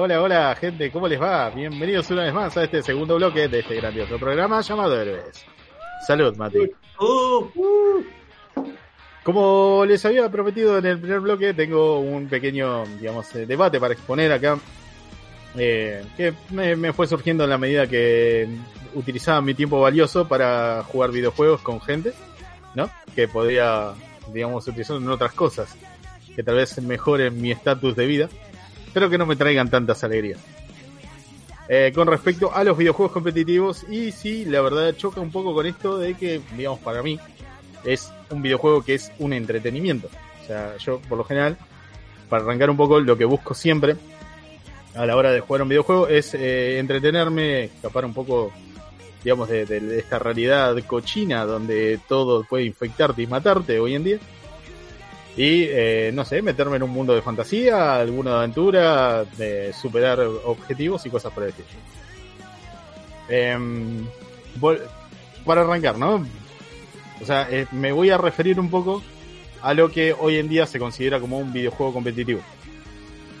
Hola, hola gente, ¿cómo les va? Bienvenidos una vez más a este segundo bloque de este grandioso programa llamado Héroes. Salud, Mati. Como les había prometido en el primer bloque, tengo un pequeño, digamos, eh, debate para exponer acá, eh, que me, me fue surgiendo en la medida que utilizaba mi tiempo valioso para jugar videojuegos con gente, ¿no? Que podría, digamos, utilizarlo en otras cosas, que tal vez mejoren mi estatus de vida pero que no me traigan tantas alegrías. Eh, con respecto a los videojuegos competitivos, y sí, la verdad choca un poco con esto de que, digamos, para mí es un videojuego que es un entretenimiento. O sea, yo por lo general, para arrancar un poco, lo que busco siempre a la hora de jugar un videojuego es eh, entretenerme, escapar un poco, digamos, de, de esta realidad cochina donde todo puede infectarte y matarte hoy en día y eh, no sé, meterme en un mundo de fantasía, alguna aventura, de superar objetivos y cosas por el estilo. Eh, para arrancar, ¿no? O sea, eh, me voy a referir un poco a lo que hoy en día se considera como un videojuego competitivo.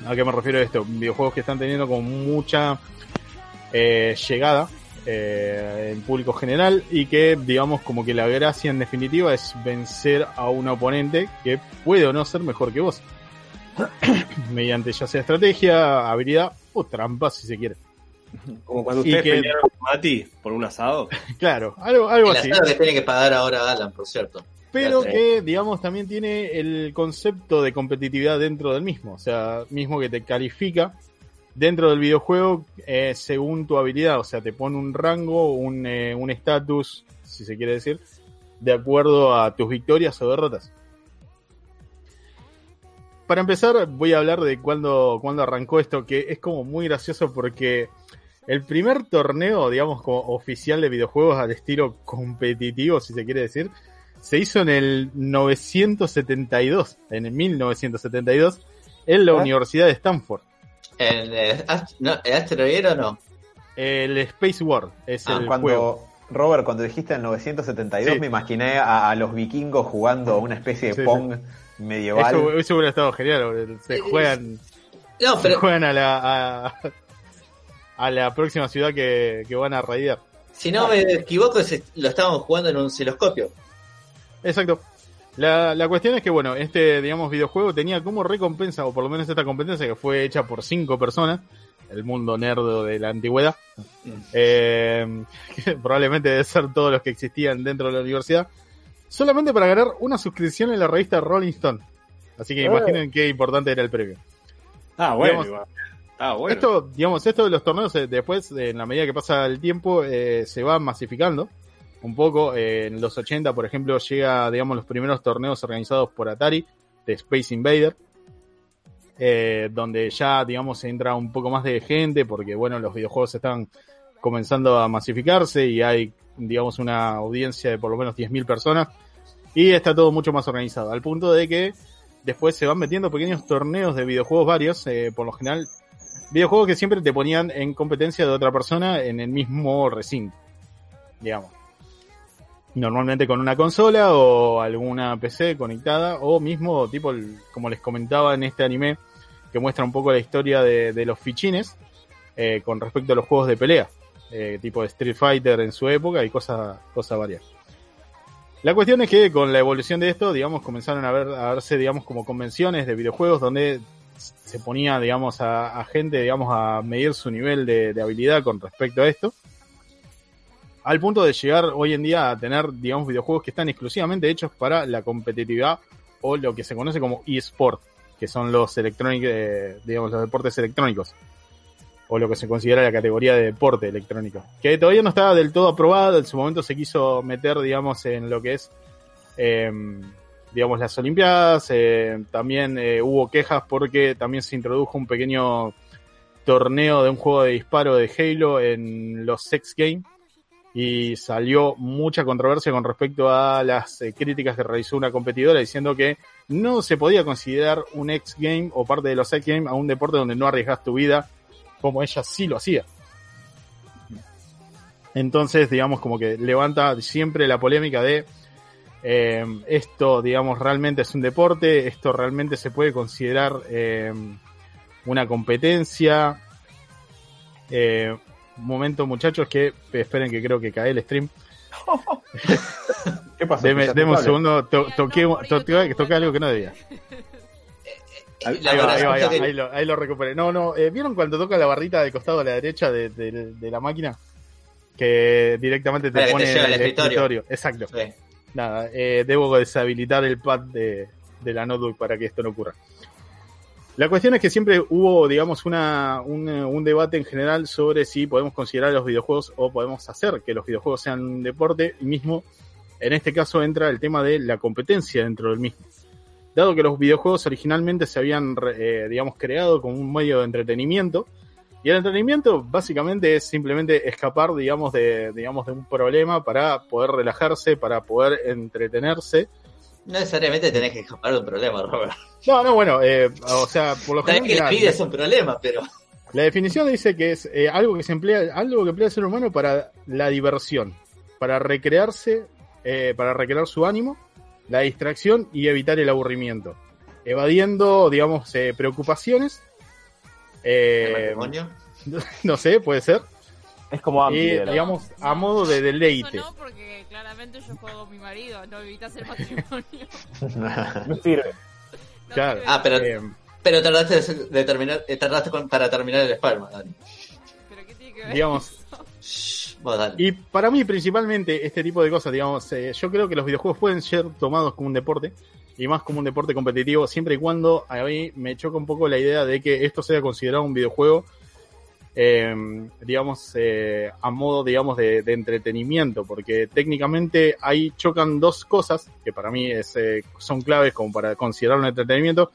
¿A qué me refiero esto? Videojuegos que están teniendo con mucha eh, llegada eh, en público general y que digamos como que la gracia en definitiva es vencer a un oponente que puede o no ser mejor que vos mediante ya sea estrategia, habilidad o trampa si se quiere. Como cuando ustedes que... pelearon con Mati por un asado. claro, algo, algo el así. asado que tiene que pagar ahora Alan, por cierto. Pero que, digamos, también tiene el concepto de competitividad dentro del mismo. O sea, mismo que te califica dentro del videojuego eh, según tu habilidad, o sea, te pone un rango, un estatus, un si se quiere decir, de acuerdo a tus victorias o derrotas. Para empezar, voy a hablar de cuándo, cuando arrancó esto, que es como muy gracioso porque el primer torneo, digamos, como oficial de videojuegos al estilo competitivo, si se quiere decir, se hizo en el 972, en el 1972, en la ¿Ah? Universidad de Stanford. ¿El, eh, no, ¿El asteroide o no? El Space War es ah, el cuando, juego. Robert, cuando dijiste el 972, sí. me imaginé a, a, los vikingos jugando una especie de sí, Pong sí. medieval. Eso, eso, hubiera estado genial. Se juegan, no, pero... se juegan a la, a, a, la próxima ciudad que, que van a raidear. Si no me equivoco, lo estábamos jugando en un osciloscopio. Exacto. La, la, cuestión es que, bueno, este, digamos, videojuego tenía como recompensa, o por lo menos esta competencia que fue hecha por cinco personas, el mundo nerdo de la antigüedad, eh, probablemente debe ser todos los que existían dentro de la universidad, solamente para ganar una suscripción en la revista Rolling Stone. Así que oh. imaginen qué importante era el premio. Ah, bueno. Digamos, ah, bueno. Esto, digamos, esto de los torneos, eh, después, en la medida que pasa el tiempo, eh, se va masificando un poco. Eh, en los 80, por ejemplo, llega, digamos, los primeros torneos organizados por Atari de Space Invader, eh, donde ya, digamos, entra un poco más de gente, porque, bueno, los videojuegos están comenzando a masificarse y hay, digamos, una audiencia de por lo menos 10.000 personas y está todo mucho más organizado, al punto de que después se van metiendo pequeños torneos de videojuegos varios, eh, por lo general, videojuegos que siempre te ponían en competencia de otra persona en el mismo recinto, digamos normalmente con una consola o alguna PC conectada o mismo tipo como les comentaba en este anime que muestra un poco la historia de, los fichines eh, con respecto a los juegos de pelea eh, tipo Street Fighter en su época y cosas cosas varias. La cuestión es que con la evolución de esto digamos comenzaron a, ver, a verse digamos como convenciones de videojuegos donde se ponía digamos a, gente digamos a medir su nivel de habilidad con respecto a esto al punto de llegar hoy en día a tener, digamos, videojuegos que están exclusivamente hechos para la competitividad o lo que se conoce como eSport, que son los electrónicos, eh, digamos, los deportes electrónicos. O lo que se considera la categoría de deporte electrónico. Que todavía no estaba del todo aprobado, en su momento se quiso meter, digamos, en lo que es, eh, digamos, las Olimpiadas. Eh, también hubo quejas porque también se introdujo un pequeño torneo de un juego de disparo de Halo en los Sex Games y salió mucha controversia con respecto a las eh, críticas que realizó una competidora diciendo que no se podía considerar un X Game o parte de los X Games a un deporte donde no arriesgas tu vida como ella sí lo hacía. Entonces, digamos, como que levanta siempre la polémica de eh, esto, digamos, realmente es un deporte, esto realmente se puede considerar eh, una competencia. Eh, momento, muchachos, que esperen que creo que cae el stream. ¿Qué pasó? Deme, deme un segundo, to, toqué, toqué, toqué algo que no debía. Ahí, va, ahí, va, ahí, lo, ahí lo recuperé. No, no, eh, ¿vieron cuando toca la barrita de costado a la derecha de, de, de la máquina? Que directamente te Para pone te el escritorio. Exacto. Sí. Nada, eh, debo deshabilitar el pad de, de la notebook para que esto no ocurra. La cuestión es que siempre hubo, digamos, un, un debate en general sobre si podemos considerar los videojuegos o podemos hacer que los videojuegos sean un deporte y mismo, en este caso entra el tema de la competencia dentro del mismo. Dado que los videojuegos originalmente se habían, eh, digamos, creado como un medio de entretenimiento, y el entretenimiento básicamente es simplemente escapar, digamos, de, digamos, de un problema para poder relajarse, para poder entretenerse. No necesariamente tenés que escapar de un problema, Robert. No, no, bueno, eh, o sea, por lo general... que vida es un problema, pero La definición dice que es eh, algo que se emplea, algo que emplea el ser humano para la diversión, para recrearse, eh, para recrear su ánimo, la distracción y evitar el aburrimiento, evadiendo, digamos, eh, preocupaciones. el eh, matrimonio. no sé, puede ser. Es como era. digamos, a modo de deleite. No, porque claramente yo juego con mi marido, no evitas el matrimonio. No sirve. No Claro. Ah, pero, Eh, pero tardaste de terminar, eh, tardaste con- para terminar el Spider-Man, Dani. ¿Pero qué tiene que ver? digamos, Shh, vos dale. Y para mí, principalmente, este tipo de cosas, digamos, eh, yo creo que los videojuegos pueden ser tomados como un deporte, y más como un deporte competitivo, siempre y cuando a mí me choca un poco la idea de que esto sea considerado un videojuego, eh, digamos, eh, a modo, digamos, de, de entretenimiento, porque técnicamente ahí chocan dos cosas que para mí es, eh, son claves como para considerar un entretenimiento,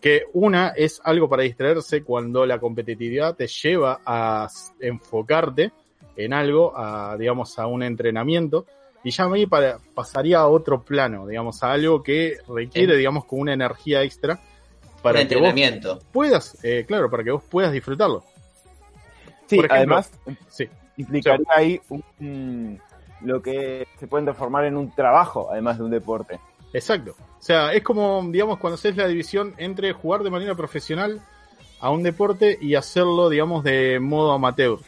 que una es algo para distraerse cuando la competitividad te lleva a enfocarte en algo, a, digamos, a un entrenamiento, y ya mí para- pasaría a otro plano, digamos, a algo que requiere, Sí. digamos, con una energía extra Un para que vos entrenamiento. puedas, eh, claro, para que vos puedas disfrutarlo. Sí, Por ejemplo, además Sí, implicaría ahí un- un- lo que se puede transformar en un trabajo, además de un deporte. exacto. O sea, es como, digamos, cuando haces la división entre jugar de manera profesional a un deporte y hacerlo, digamos, de modo amateur.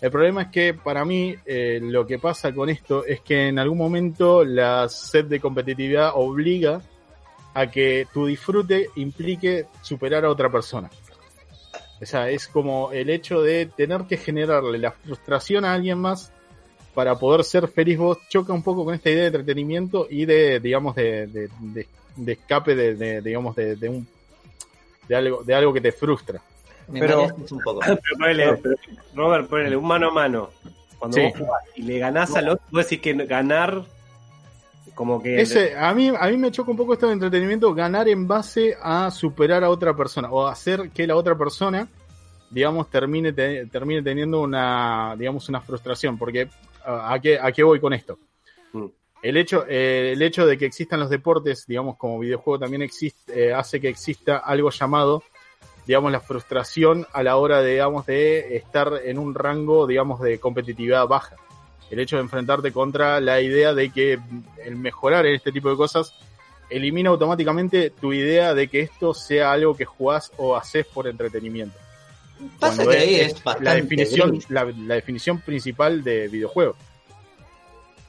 El problema es que para mí eh, lo que pasa con esto es que en algún momento la sed de competitividad obliga a que tu disfrute implique superar a otra persona. O sea, es como el hecho de tener que generarle la frustración a alguien más para poder ser feliz vos choca un poco con esta idea de entretenimiento y de, digamos, de, de, de- de escape de, de, digamos, de, de un de algo, de algo que te frustra. Pero- mareaste un poco. Pero ponele, Robert, ponele un mano a mano. Cuando Sí. vos jugás y le ganás al otro, vos decís que ganar como que Ese, a mí, a mí me choca un poco esto de entretenimiento, ganar en base a superar a otra persona o hacer que la otra persona, digamos, termine, te- termine teniendo una, digamos, una frustración. Porque, ¿a qué, a qué voy con esto? Mm. El hecho, eh, el hecho de que existan los deportes, digamos, como videojuego también existe, eh, hace que exista algo llamado, digamos, la frustración a la hora, de, digamos, de estar en un rango, digamos, de competitividad baja. El hecho de enfrentarte contra la idea de que el mejorar en este tipo de cosas elimina automáticamente tu idea de que esto sea algo que jugás o haces por entretenimiento. Pasa Cuando que ahí es- es bastante la definición, gris. la, la definición principal de videojuego.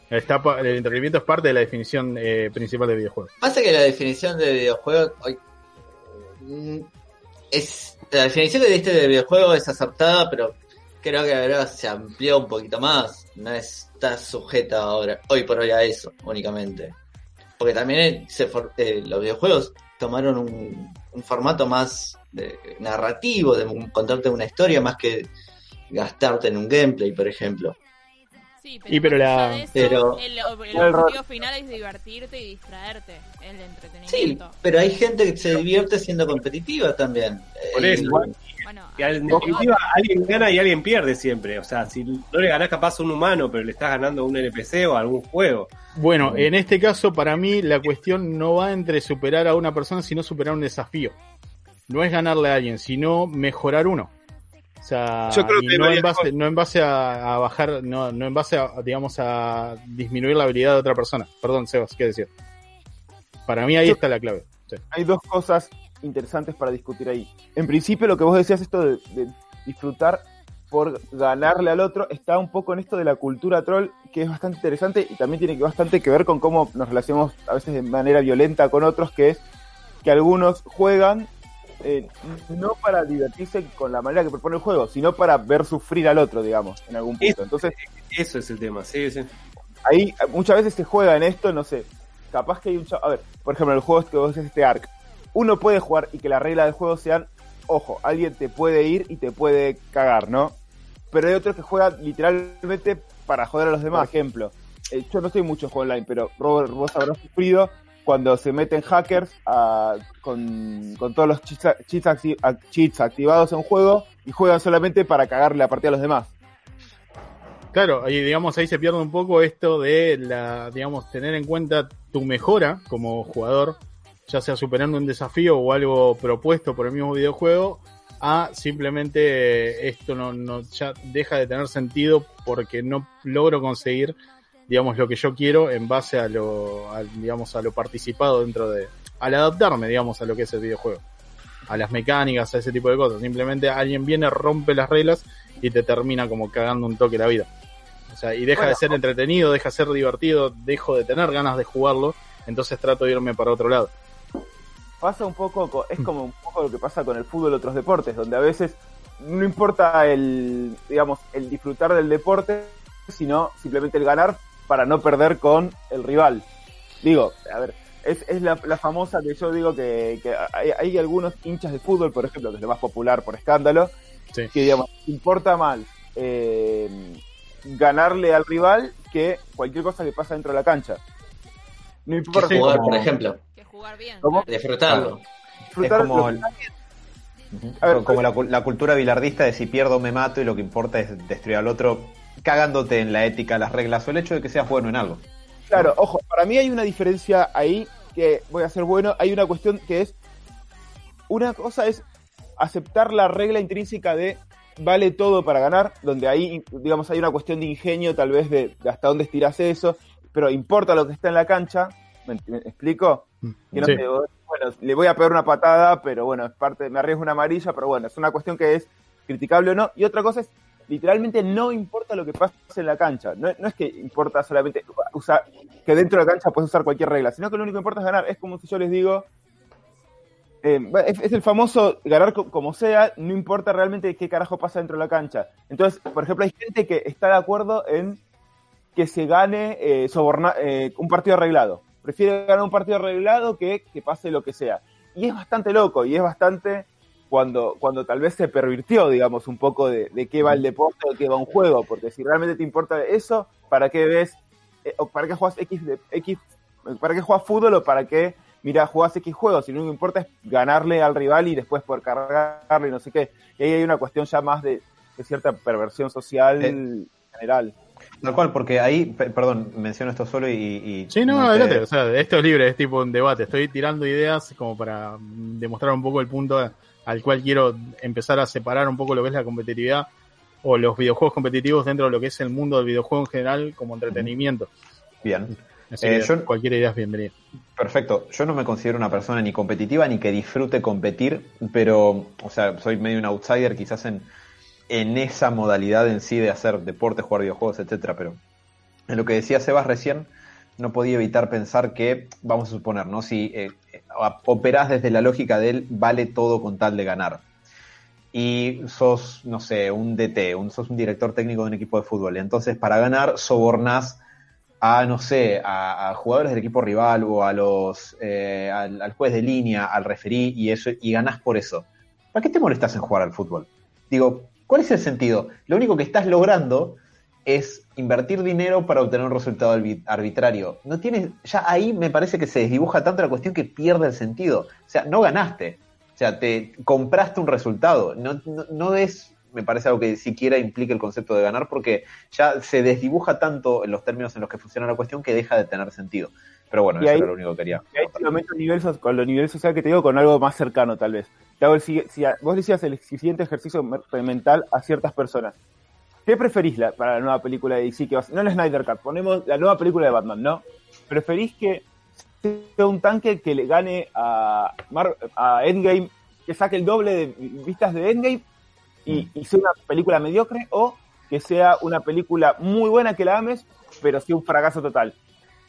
Está, el entretenimiento es parte de la definición eh, principal de videojuego. Pasa que la definición de videojuego hoy, mm, es la definición que diste de videojuego es aceptada, pero creo que ahora se amplió un poquito más. No está sujeta ahora, hoy por hoy a eso únicamente. Porque también se for- eh, los videojuegos tomaron un, un formato más de- narrativo, de un- contarte una historia más que gastarte en un gameplay, por ejemplo. Sí, Y pero la- eso, pero- el, el objetivo final es divertirte y distraerte. El Sí, entretenimiento. pero hay gente que se divierte siendo competitiva también. Por Eh, eso. Bueno, Y al- en no, definitiva, alguien gana y alguien pierde siempre. O sea, si no le ganás capaz a un humano, pero le estás ganando a un NPC o a algún juego. Bueno, en este caso, para mí, la cuestión no va entre superar a una persona, sino superar un desafío. No es ganarle a alguien, sino mejorar uno. O sea, Yo creo que no, en base, no en base a, a bajar, no, no en base a, digamos, a disminuir la habilidad de otra persona. Perdón, Sebas, ¿qué decir? Para mí ahí Yo- está la clave. Sí. hay dos cosas interesantes para discutir ahí. En principio, lo que vos decías, esto de, de disfrutar por ganarle al otro, está un poco en esto de la cultura troll, que es bastante interesante y también tiene que bastante que ver con cómo nos relacionamos a veces de manera violenta con otros, que es que algunos juegan eh, no para divertirse con la manera que propone el juego, sino para ver sufrir al otro, digamos, en algún punto. Entonces, Eso es el tema, sí, sí. ahí muchas veces se juega en esto, no sé, capaz que hay un... cha- A ver, por ejemplo, el juego que vos decís, este ARC, uno puede jugar y que las reglas del juego sean, ojo, alguien te puede ir y te puede cagar, ¿no? Pero hay otros que juegan literalmente para joder a los demás. Por ejemplo, eh, yo no estoy mucho juego online, pero Robert, vos habrás sufrido cuando se meten hackers ah, con, con todos los cheats, a- cheats acti- a- cheats activados en juego y juegan solamente para cagarle la partida a los demás. Claro, y digamos ahí se pierde un poco esto de la, digamos, tener en cuenta tu mejora como jugador, ya sea superando un desafío o algo propuesto por el mismo videojuego, a simplemente eh, esto no, no ya deja de tener sentido porque no logro conseguir, digamos, lo que yo quiero en base a lo, digamos, a lo participado dentro de, al adaptarme, digamos, a lo que es el videojuego, a las mecánicas, a ese tipo de cosas. Simplemente alguien viene, rompe las reglas y te termina como cagando un toque la vida. O sea, y deja Bueno. de ser entretenido, deja de ser divertido, dejo de tener ganas de jugarlo, entonces trato de irme para otro lado. Pasa un poco, co- es como un poco lo que pasa con el fútbol y otros deportes, donde a veces no importa el, digamos, el disfrutar del deporte, sino simplemente el ganar para no perder con el rival. Digo, a ver, es, es la, la famosa que yo digo que, que hay, hay algunos hinchas de fútbol, por ejemplo, que es lo más popular por escándalo, Sí. que digamos, importa más eh, ganarle al rival que cualquier cosa que pasa dentro de la cancha. No importa que jugar, como- por ejemplo. Jugar bien. ¿Cómo? Disfrutarlo. disfrutar es como lo- el- Ujú. A ver, como la, cu- la cultura bilardista de si pierdo me mato y lo que importa es destruir al otro cagándote en la ética, las reglas o el hecho de que seas bueno en algo. Claro, ojo, para mí hay una diferencia ahí que voy a ser bueno. Hay una cuestión que es. Una cosa es aceptar la regla intrínseca de vale todo para ganar, donde ahí, digamos, hay una cuestión de ingenio, tal vez, de, de hasta dónde estiras eso, pero importa lo que está en la cancha. ¿Me, me explico? Que no Sí. sé, bueno, le voy a pegar una patada, pero bueno, es parte, me arriesgo una amarilla, pero bueno, es una cuestión que es criticable o no. Y otra cosa es, literalmente no importa lo que pase en la cancha. No, no es que importa solamente usar, que dentro de la cancha puedes usar cualquier regla, sino que lo único que importa es ganar. Es como si yo les digo, eh, es, es el famoso ganar co- como sea, no importa realmente qué carajo pasa dentro de la cancha. Entonces, por ejemplo, hay gente que está de acuerdo en que se gane eh, soborna- eh, un partido arreglado. Prefiere ganar un partido arreglado que que pase lo que sea. Y es bastante loco y es bastante cuando, cuando tal vez se pervirtió, digamos, un poco de, de qué va el deporte o de qué va un juego. Porque si realmente te importa eso, ¿para qué ves, eh, o para qué juegas X, X, para qué juegas fútbol o para qué, mira, jugás X juegos? Si lo único que importa es ganarle al rival y después poder cargarle y no sé qué. Y ahí hay una cuestión ya más de, de cierta perversión social Eh, general. Tal cual, porque ahí, pe- perdón, menciono esto solo y... y Sí, no, te- adelante. O sea, esto es libre, es tipo un debate. Estoy tirando ideas como para demostrar un poco el punto al cual quiero empezar a separar un poco lo que es la competitividad o los videojuegos competitivos dentro de lo que es el mundo del videojuego en general como entretenimiento. Bien, Así Eh, yo- cualquier idea es bienvenida. perfecto. Yo no me considero una persona ni competitiva ni que disfrute competir, pero, o sea, soy medio un outsider quizás en, en esa modalidad en sí de hacer deporte, jugar videojuegos, etcétera, pero en lo que decía Sebas recién, no podía evitar pensar que, vamos a suponer, ¿no? Si eh, eh, operás desde la lógica de él, vale todo con tal de ganar. Y sos, no sé, un DT, un, sos un director técnico de un equipo de fútbol. Entonces, para ganar, sobornás a, no sé, a, jugadores del equipo rival o a los, eh, al, al juez de línea, al referí y eso, y ganás por eso. ¿Para qué te molestas en jugar al fútbol? Digo, ¿cuál es el sentido? Lo único que estás logrando es invertir dinero para obtener un resultado arbi- arbitrario. No tiene, ya ahí me parece que se desdibuja tanto la cuestión que pierde el sentido. O sea, no ganaste. O sea, te compraste un resultado. No, no, es, me parece algo que siquiera implica el concepto de ganar porque ya se desdibuja tanto en los términos en los que funciona la cuestión que deja de tener sentido. Pero bueno, Y eso ahí- era lo único que quería. Y ahí te lo meto a nivel con lo nivel social que te digo, con algo más cercano tal vez. Te hago el sigue- si a- vos decías el siguiente ejercicio me- mental a ciertas personas. ¿Qué preferís la- para la nueva película de DC? Que va a ser- no la Snyder Cut, ponemos la nueva película de Batman, ¿no? ¿Preferís que sea un tanque que le gane a, Mar- a Endgame, que saque el doble de vistas de Endgame y, y sea una película mediocre? ¿O que sea una película muy buena que la ames, pero sea un fracaso total?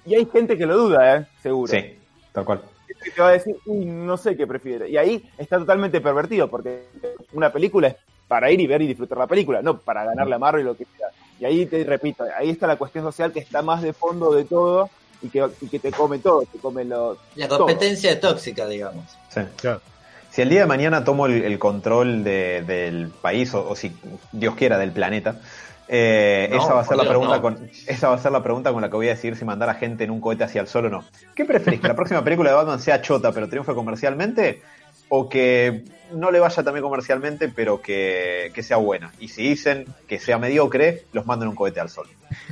Y hay gente que lo duda, ¿eh? Seguro Sí, tal cual. que te va a decir, "Uy, no sé qué prefiere. Y ahí está totalmente pervertido, porque una película es para ir y ver y disfrutar la película, no para ganarle a Marvel o lo que sea. Y ahí te repito, ahí está la cuestión social que está más de fondo de todo y que, y que te come todo, te come lo... La competencia tóxica, digamos. Sí. Claro. Si el día de mañana tomo el, el control de- del país, o, o si Dios quiera, del planeta, eh, No, esa va a ser la pregunta no. con esa va a ser la pregunta con la que voy a decidir si mandar a gente en un cohete hacia el sol o no. ¿Qué preferís? ¿Que la próxima película de Batman sea chota pero triunfe comercialmente? ¿O que no le vaya también comercialmente pero que, que sea buena? Y si dicen que sea mediocre, los mando en un cohete al sol.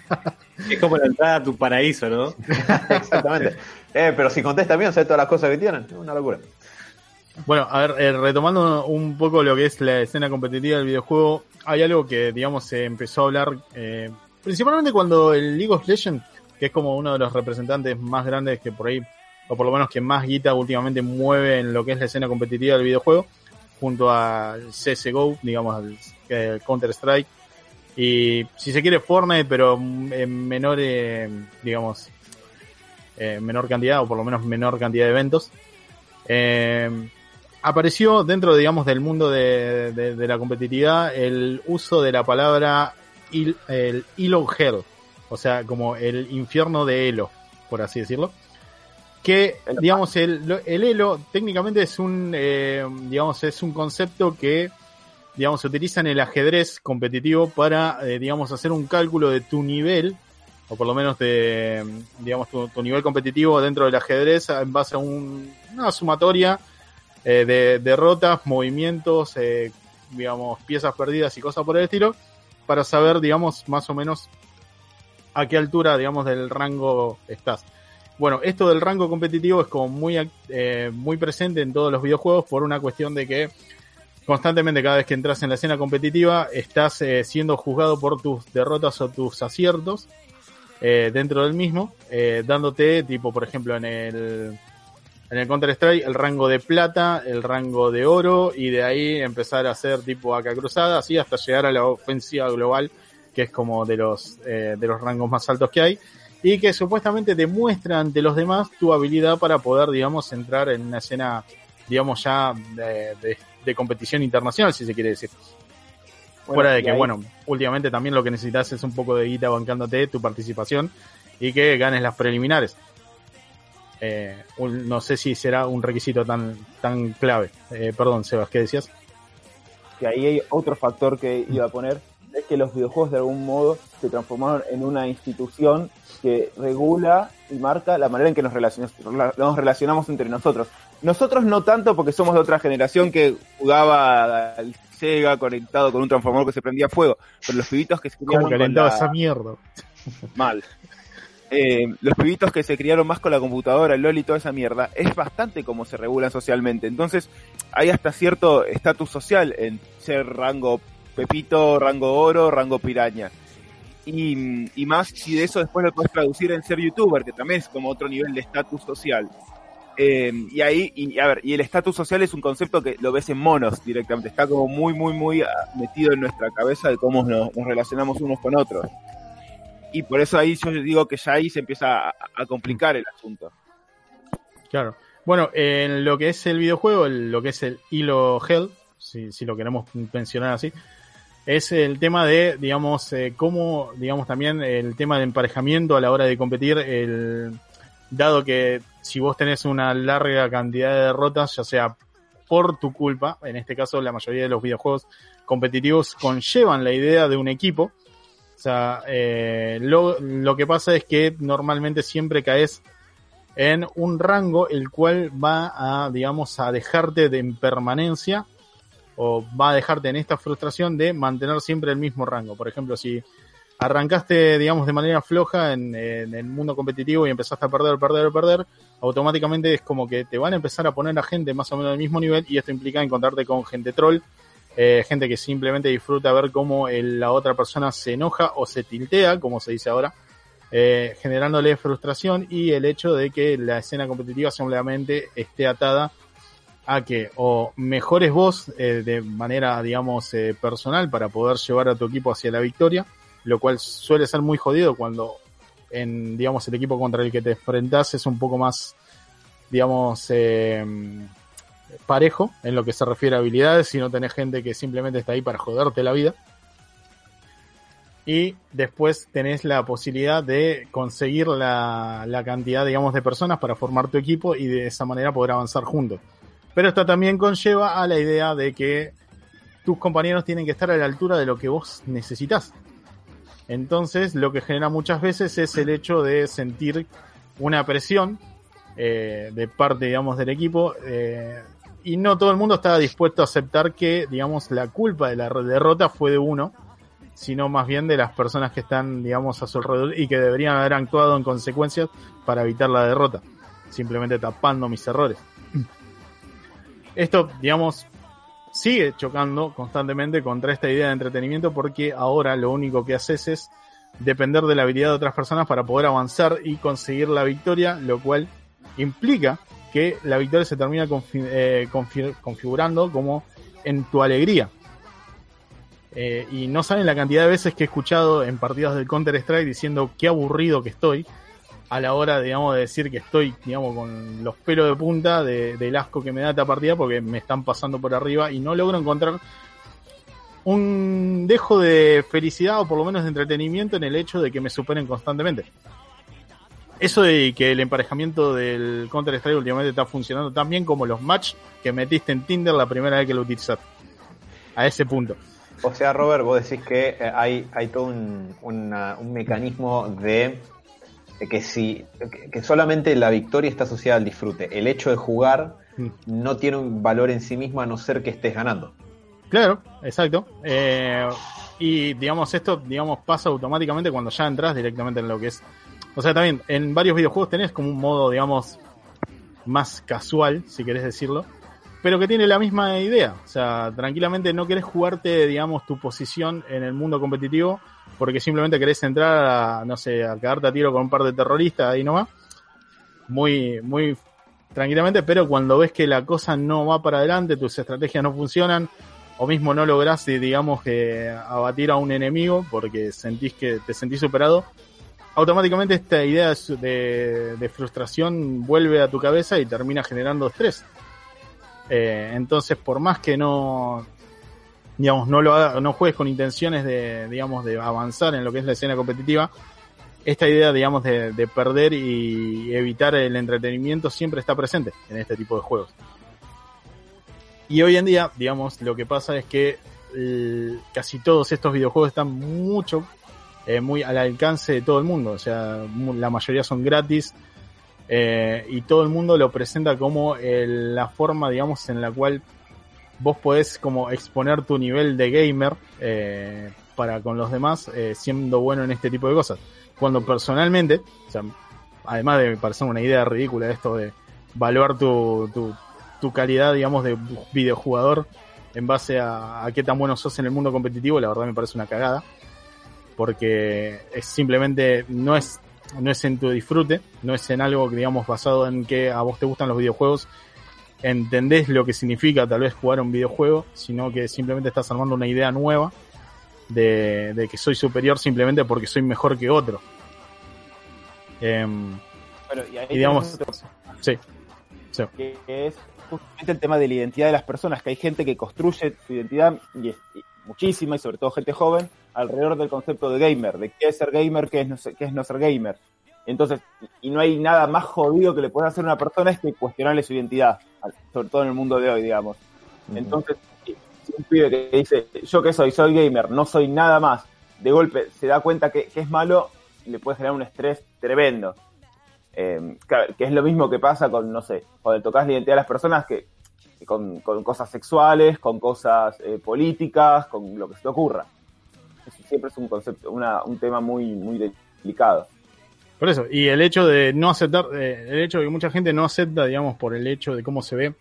Es como la entrada a tu paraíso, ¿no? Exactamente. Eh, pero si contesta bien, ¿sabes todas las cosas que tienen? Es una locura. Bueno, a ver, eh, retomando un poco lo que es la escena competitiva del videojuego, hay algo que, digamos, se empezó a hablar, eh, principalmente cuando el League of Legends, que es como uno de los representantes más grandes que por ahí, o por lo menos que más guita últimamente mueve en lo que es la escena competitiva del videojuego, junto al CSGO, digamos, al eh, Counter-Strike, y si se quiere Fortnite, pero en menor, eh, digamos, eh, menor cantidad, o por lo menos menor cantidad de eventos. Apareció dentro, digamos, del mundo de, de- de la competitividad el uso de la palabra il- el Elo Hell, o sea, como el infierno de Elo, por así decirlo. Que, digamos, el, el Elo técnicamente es un, eh, digamos, es un concepto que, digamos, se utiliza en el ajedrez competitivo para, eh, digamos, hacer un cálculo de tu nivel, o por lo menos de, digamos, tu, tu nivel competitivo dentro del ajedrez en base a un- una sumatoria eh, de derrotas, movimientos, eh, digamos, piezas perdidas y cosas por el estilo, para saber, digamos, más o menos a qué altura, digamos, del rango estás. Bueno, esto del rango competitivo es como muy, eh, muy presente en todos los videojuegos por una cuestión de que constantemente cada vez que entras en la escena competitiva estás eh, siendo juzgado por tus derrotas o tus aciertos eh, dentro del mismo, eh, dándote, tipo, por ejemplo, en el, en el Counter-Strike, el rango de plata, el rango de oro, y de ahí empezar a hacer tipo acá cruzada, así hasta llegar a la ofensiva global, que es como de los, eh, de los rangos más altos que hay, y que supuestamente demuestra ante los demás tu habilidad para poder, digamos, entrar en una escena, digamos, ya de, de- de competición internacional, si se quiere decir. Bueno, Fuera de que, ahí- bueno, últimamente también lo que necesitas es un poco de guita bancándote tu participación y que ganes las preliminares. Eh, un- no sé si será un requisito tan, tan clave. Eh, perdón, Sebas, ¿qué decías? que ahí hay otro factor que iba a poner, es que los videojuegos de algún modo se transformaron en una institución que regula y marca la manera en que nos relacionamos, nos relacionamos entre nosotros. Nosotros no tanto porque somos de otra generación que jugaba al Sega conectado con un transformador que se prendía a fuego, pero los pibitos que se ¿Cómo calentaba la- esa mierda? mal. Eh, los pibitos que se criaron más con la computadora, el LOL y toda esa mierda, es bastante como se regulan socialmente. Entonces, hay hasta cierto estatus social en ser rango Pepito, rango Oro, rango Piraña. Y, más si de eso después lo puedes traducir en ser youtuber, que también es como otro nivel de estatus social. Eh, y ahí, a ver, y el estatus social es un concepto que lo ves en monos directamente, está como muy, muy, muy ah, metido en nuestra cabeza de cómo nos relacionamos unos con otros. Y por eso ahí yo digo que ya ahí se empieza a, complicar el asunto. Claro. Bueno, en lo que es el videojuego, el- lo que es el Hilo Hell, si, si lo queremos mencionar así, es el tema de, digamos, eh, cómo, digamos, también el tema de emparejamiento a la hora de competir, el, dado que si vos tenés una larga cantidad de derrotas, ya sea por tu culpa, en este caso la mayoría de los videojuegos competitivos conllevan la idea de un equipo, sea, eh, lo, lo que pasa es que normalmente siempre caes en un rango el cual va a, digamos, a dejarte de en permanencia o va a dejarte en esta frustración de mantener siempre el mismo rango. Por ejemplo, si arrancaste, digamos, de manera floja en, en el mundo competitivo y empezaste a perder, perder, perder, automáticamente es como que te van a empezar a poner a gente más o menos del mismo nivel y esto implica encontrarte con gente troll, eh, gente que simplemente disfruta ver cómo la otra persona se enoja o se tiltea, como se dice ahora, eh, generándole frustración y el hecho de que la escena competitiva simplemente esté atada a que o mejores vos eh, de manera, digamos, eh, personal para poder llevar a tu equipo hacia la victoria, lo cual suele ser muy jodido cuando en, digamos, el equipo contra el que te enfrentás es un poco más, digamos, eh, parejo en lo que se refiere a habilidades y no tenés gente que simplemente está ahí para joderte la vida. Y después tenés la posibilidad de conseguir la, la cantidad, digamos, de personas para formar tu equipo y de esa manera poder avanzar juntos. Pero esto también conlleva a la idea de que tus compañeros tienen que estar a la altura de lo que vos necesitas. Entonces, lo que genera muchas veces es el hecho de sentir una presión eh, de parte, digamos, del equipo. eh, y no todo el mundo está dispuesto a aceptar que, digamos, la culpa de la derrota fue de uno, sino más bien de las personas que están, digamos, a su alrededor y que deberían haber actuado en consecuencias para evitar la derrota, simplemente tapando mis errores. Esto, digamos, sigue chocando constantemente contra esta idea de entretenimiento porque ahora lo único que haces es depender de la habilidad de otras personas para poder avanzar y conseguir la victoria, lo cual implica que la victoria se termina confi- eh, confi- configurando como en tu alegría. Eh, y no saben la cantidad de veces que he escuchado en partidas del Counter Strike diciendo qué aburrido que estoy a la hora, digamos, de decir que estoy, digamos, con los pelos de punta de- del asco que me da esta partida porque me están pasando por arriba y no logro encontrar un dejo de felicidad o por lo menos de entretenimiento en el hecho de que me superen constantemente. Eso de que el emparejamiento del Counter Strike últimamente está funcionando tan bien como los match que metiste en Tinder la primera vez que lo utilizaste. A ese punto. O sea, Robert, vos decís que eh, hay, hay todo un, una- un mecanismo de, de que si que, que solamente la victoria está asociada al disfrute. El hecho de jugar Mm. no tiene un valor en sí mismo a no ser que estés ganando. Claro, exacto. Eh, y digamos, esto digamos pasa automáticamente cuando ya entras directamente en lo que es. O sea, también en varios videojuegos tenés como un modo, digamos, más casual, si querés decirlo, pero que tiene la misma idea. O sea, tranquilamente no querés jugarte, digamos, tu posición en el mundo competitivo porque simplemente querés entrar a, no sé, a cagarte a tiro con un par de terroristas ahí nomás. Muy, muy tranquilamente, pero cuando ves que la cosa no va para adelante, tus estrategias no funcionan, o mismo no lográs, digamos, que abatir a un enemigo porque sentís que te sentís superado, automáticamente esta idea de de, frustración vuelve a tu cabeza y termina generando estrés. Eh, entonces, por más que no, digamos, no lo haga- no juegues con intenciones de, digamos, de avanzar en lo que es la escena competitiva, esta idea, digamos, de, de perder y evitar el entretenimiento siempre está presente en este tipo de juegos. Y hoy en día, digamos, lo que pasa es que casi todos estos videojuegos están mucho, eh, muy al alcance de todo el mundo. O sea, la mayoría son gratis eh, y todo el mundo lo presenta como la forma, digamos, en la cual vos podés como exponer tu nivel de gamer eh, para con los demás eh, siendo bueno en este tipo de cosas. Cuando personalmente, o sea, además de parecer una idea ridícula esto de evaluar tu, tu, tu calidad, digamos, de videojugador en base a, a qué tan bueno sos en el mundo competitivo, la verdad me parece una cagada. Porque es simplemente, no es, no es en tu disfrute, no es en algo que digamos basado en que a vos te gustan los videojuegos, entendés lo que significa tal vez jugar un videojuego, sino que simplemente estás armando una idea nueva de, de que soy superior simplemente porque soy mejor que otro. Em, Bueno, y ahí y digamos, sí, sí. que es justamente el tema de la identidad de las personas, que hay gente que construye su identidad, y muchísima, y sobre todo gente joven, alrededor del concepto de gamer, de qué es ser gamer, qué es no ser, qué es no ser gamer. Entonces, y no hay nada más jodido que le pueda hacer a una persona es que cuestionarle su identidad, sobre todo en el mundo de hoy, digamos. Entonces, si un pibe que dice, yo qué soy, soy gamer, no soy nada más, de golpe se da cuenta que, que es malo, le puede generar un estrés tremendo. Eh, que es lo mismo que pasa con, no sé, cuando tocas la identidad de las personas, que, que con, con cosas sexuales, con cosas eh, políticas, con lo que se te ocurra. Siempre es un concepto, una, un tema muy, muy delicado. Por eso, y el hecho de no aceptar, eh, el hecho de que mucha gente no acepta, digamos, por el hecho de cómo se ve,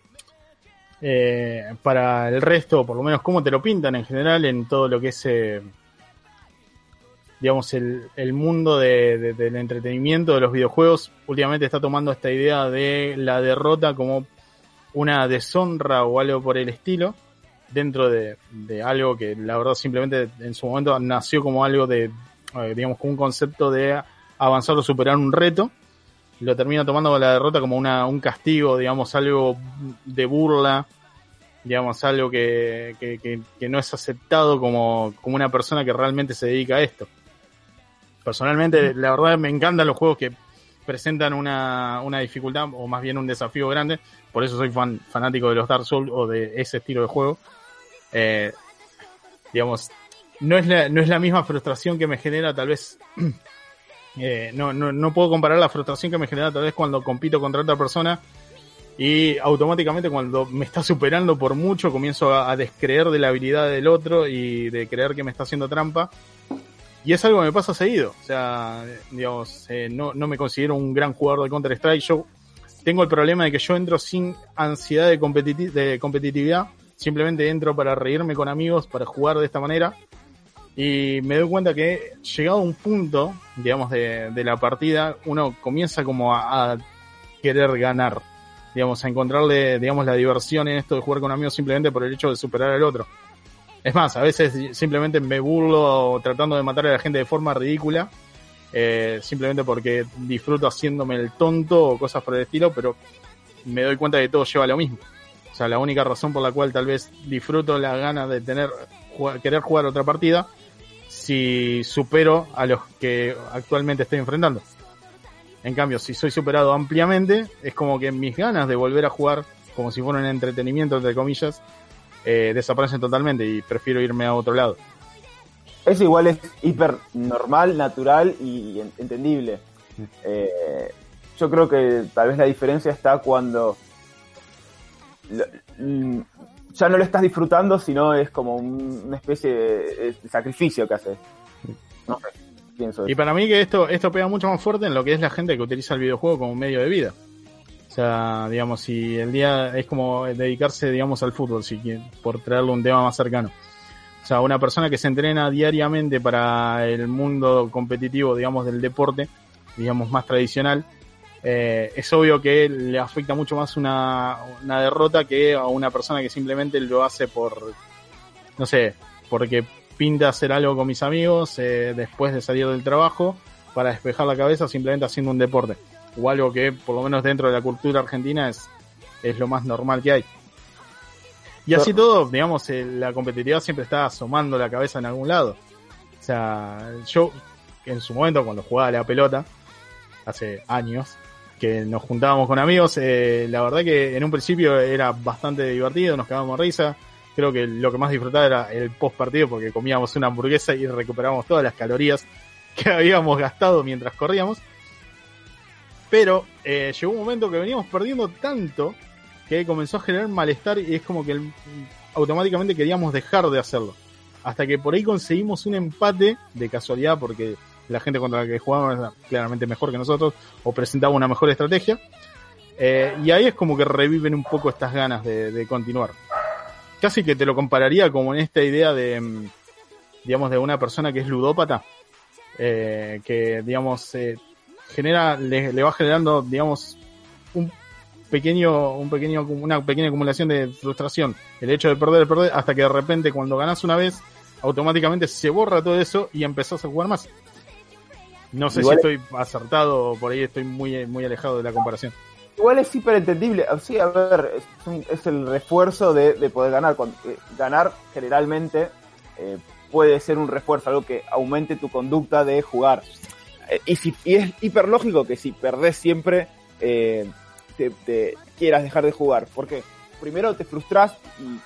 eh, para el resto, por lo menos cómo te lo pintan en general en todo lo que es, eh, digamos, el, el mundo de- de- del entretenimiento de los videojuegos, últimamente está tomando esta idea de la derrota como una deshonra o algo por el estilo, dentro de, de algo que la verdad simplemente en su momento nació como algo de, eh, digamos, como un concepto de avanzar o superar un reto, lo termina tomando la derrota como una, un castigo, digamos, algo de burla, digamos, algo que, que, que- que no es aceptado como, como una persona que realmente se dedica a esto. Personalmente, la verdad me encantan los juegos que presentan una, una dificultad o más bien un desafío grande, por eso soy fan, fanático de los Dark Souls o de ese estilo de juego. Eh, digamos, no es, la, no es la misma frustración que me genera tal vez eh, no, no, no puedo comparar la frustración que me genera tal vez cuando compito contra otra persona y automáticamente cuando me está superando por mucho comienzo a, descreer de la habilidad del otro y de creer que me está haciendo trampa. Y es algo que me pasa seguido. O sea, digamos, eh, no, no me considero un gran jugador de Counter-Strike. Yo tengo el problema de que yo entro sin ansiedad de, de competitividad. Simplemente entro para reírme con amigos, para jugar de esta manera. Y me doy cuenta que llegado a un punto, digamos, de, de la partida, uno comienza como a, querer ganar. Digamos, a encontrarle, digamos, la diversión en esto de jugar con amigos simplemente por el hecho de superar al otro. Es más, a veces simplemente me burlo tratando de matar a la gente de forma ridícula, eh, simplemente porque disfruto haciéndome el tonto o cosas por el estilo, pero me doy cuenta que todo lleva a lo mismo. O sea, la única razón por la cual tal vez disfruto la gana de tener, querer jugar otra partida, si supero a los que actualmente estoy enfrentando. En cambio, si soy superado ampliamente, es como que mis ganas de volver a jugar, como si fuera un entretenimiento, entre comillas, eh, desaparecen totalmente y prefiero irme a otro lado. Eso igual es hiper normal, natural y en- entendible. Eh, yo creo que tal vez la diferencia está cuando ya no lo estás disfrutando, sino es como un- una especie de, sacrificio que haces. No sé, pienso Y para mí que esto, esto pega mucho más fuerte en lo que es la gente que utiliza el videojuego como medio de vida. O sea, digamos, si el día es como dedicarse, digamos, al fútbol, si por traerle un tema más cercano. O sea, una persona que se entrena diariamente para el mundo competitivo, digamos, del deporte, digamos, más tradicional, eh, es obvio que le afecta mucho más una, una derrota que a una persona que simplemente lo hace por, no sé, porque pinta hacer algo con mis amigos eh, después de salir del trabajo para despejar la cabeza simplemente haciendo un deporte. O algo que, por lo menos dentro de la cultura argentina, es, es lo más normal que hay. Y así todo, digamos, eh, la competitividad siempre está asomando la cabeza en algún lado. O sea, yo en su momento cuando jugaba la pelota, hace años, que nos juntábamos con amigos, eh, la verdad que en un principio era bastante divertido, nos quedábamos risa. Creo que lo que más disfrutaba era el post partido porque comíamos una hamburguesa y recuperábamos todas las calorías que habíamos gastado mientras corríamos. Pero eh, llegó un momento que veníamos perdiendo tanto que comenzó a generar malestar y es como que automáticamente queríamos dejar de hacerlo. Hasta que por ahí conseguimos un empate de casualidad porque la gente contra la que jugábamos era claramente mejor que nosotros o presentaba una mejor estrategia. Eh, y ahí es como que reviven un poco estas ganas de, de continuar. Casi que te lo compararía como en esta idea de, mm, digamos, de una persona que es ludópata, eh, que, digamos, eh, genera, le, le va generando, digamos, un pequeño, un pequeño, una pequeña acumulación de frustración. El hecho de perder, perder, hasta que de repente cuando ganas una vez, automáticamente se borra todo eso y empezás a jugar más. No sé Igual- si estoy acertado o por ahí estoy muy, muy alejado de la comparación. Igual es hiper entendible. Sí, a ver, es, un- es el refuerzo de, de poder ganar. Cuando- eh, ganar generalmente eh, puede ser un refuerzo, algo que aumente tu conducta de jugar. Eh, y, si, y es hiper lógico que si perdés siempre, te, te quieras dejar de jugar. Porque primero te frustras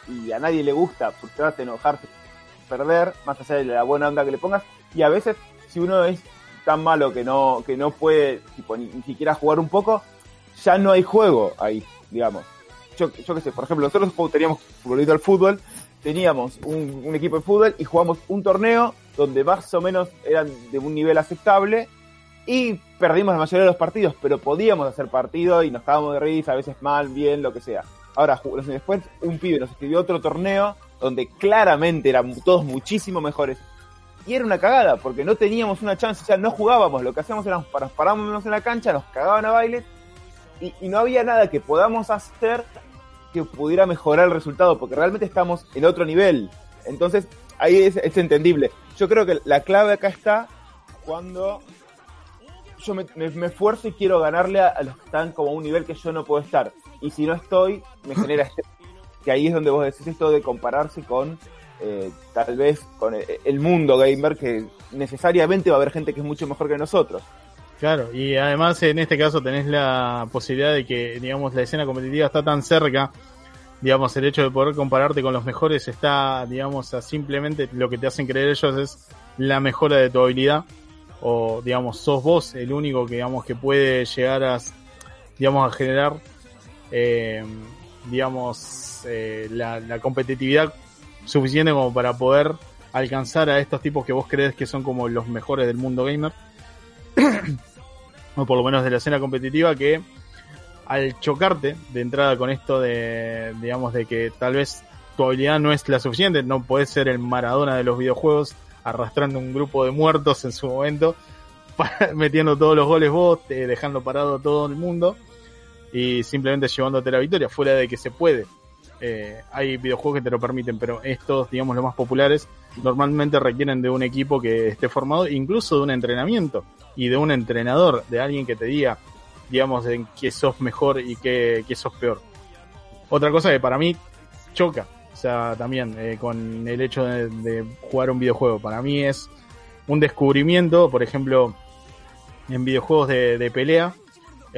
y, y a nadie le gusta frustrarte, enojarte. perder, más allá de la buena onda que le pongas. Y a veces, si uno es tan malo que no, que no puede tipo, ni, ni siquiera jugar un poco, ya no hay juego ahí, digamos. Yo, yo qué sé, por ejemplo, nosotros teníamos volviendo al fútbol, teníamos un, un equipo de fútbol y jugamos un torneo donde más o menos eran de un nivel aceptable y perdimos la mayoría de los partidos, pero podíamos hacer partido y nos cagábamos de risa, a veces mal, bien, lo que sea. Ahora, después un pibe nos escribió otro torneo donde claramente eran todos muchísimo mejores. Y era una cagada, porque no teníamos una chance, o sea, no jugábamos, lo que hacíamos era nos en la cancha, nos cagaban a bailes, y, no había nada que podamos hacer que pudiera mejorar el resultado, porque realmente estamos en otro nivel. Entonces, ahí es, entendible. Yo creo que la clave acá está cuando yo me esfuerzo y quiero ganarle a, a los que están como a un nivel que yo no puedo estar. Y si no estoy, me genera estrés. Que ahí es donde vos decís esto de compararse con, eh, tal vez, con el, el mundo gamer, que necesariamente va a haber gente que es mucho mejor que nosotros. Claro, y además en este caso tenés la posibilidad de que, digamos, la escena competitiva está tan cerca, digamos, el hecho de poder compararte con los mejores está, digamos, simplemente lo que te hacen creer ellos es la mejora de tu habilidad, o, digamos, sos vos el único que, digamos, que puede llegar a, digamos, a generar, eh, digamos, eh, la competitividad suficiente como para poder alcanzar a estos tipos que vos crees que son como los mejores del mundo gamer o por lo menos de la escena competitiva, que al chocarte de entrada con esto de, digamos, de que tal vez tu habilidad no es la suficiente, no puedes ser el Maradona de los videojuegos arrastrando un grupo de muertos en su momento, metiendo todos los goles vos, eh, dejando parado todo el mundo y simplemente llevándote la victoria, fuera de que se puede. Eh, hay videojuegos que te lo permiten, pero estos, digamos, los más populares, normalmente requieren de un equipo que esté formado, incluso de un entrenamiento y de un entrenador, de alguien que te diga, digamos, en qué sos mejor y qué, qué sos peor. Otra cosa que para mí choca, o sea, también eh, con el hecho de, jugar un videojuego, para mí es un descubrimiento, por ejemplo, en videojuegos de, de pelea,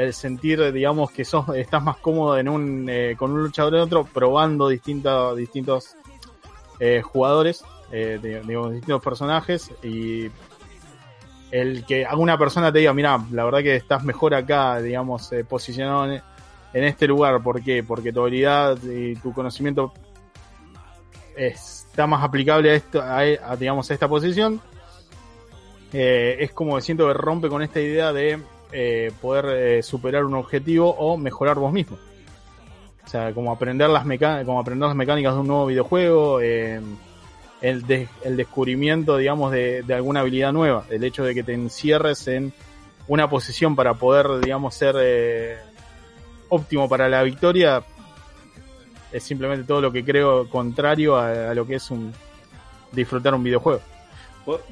el sentir, digamos, que sos, estás más cómodo en un, eh, con un luchador en otro, probando distintos, eh, jugadores, eh, digamos, distintos personajes y el que alguna persona te diga, mira, la verdad que estás mejor acá, digamos, posicionado en, este lugar, ¿por qué? Porque tu habilidad y tu conocimiento está más aplicable a esto, a, digamos, a esta posición. Es como siento que rompe con esta idea de eh, poder eh, superar un objetivo o mejorar vos mismo. O sea, como aprender las como aprender las mecánicas de un nuevo videojuego, eh, el, de- el descubrimiento, digamos, de, alguna habilidad nueva, el hecho de que te encierres en una posición para poder, digamos, ser óptimo para la victoria, es simplemente todo lo que creo contrario a, a lo que es un disfrutar un videojuego.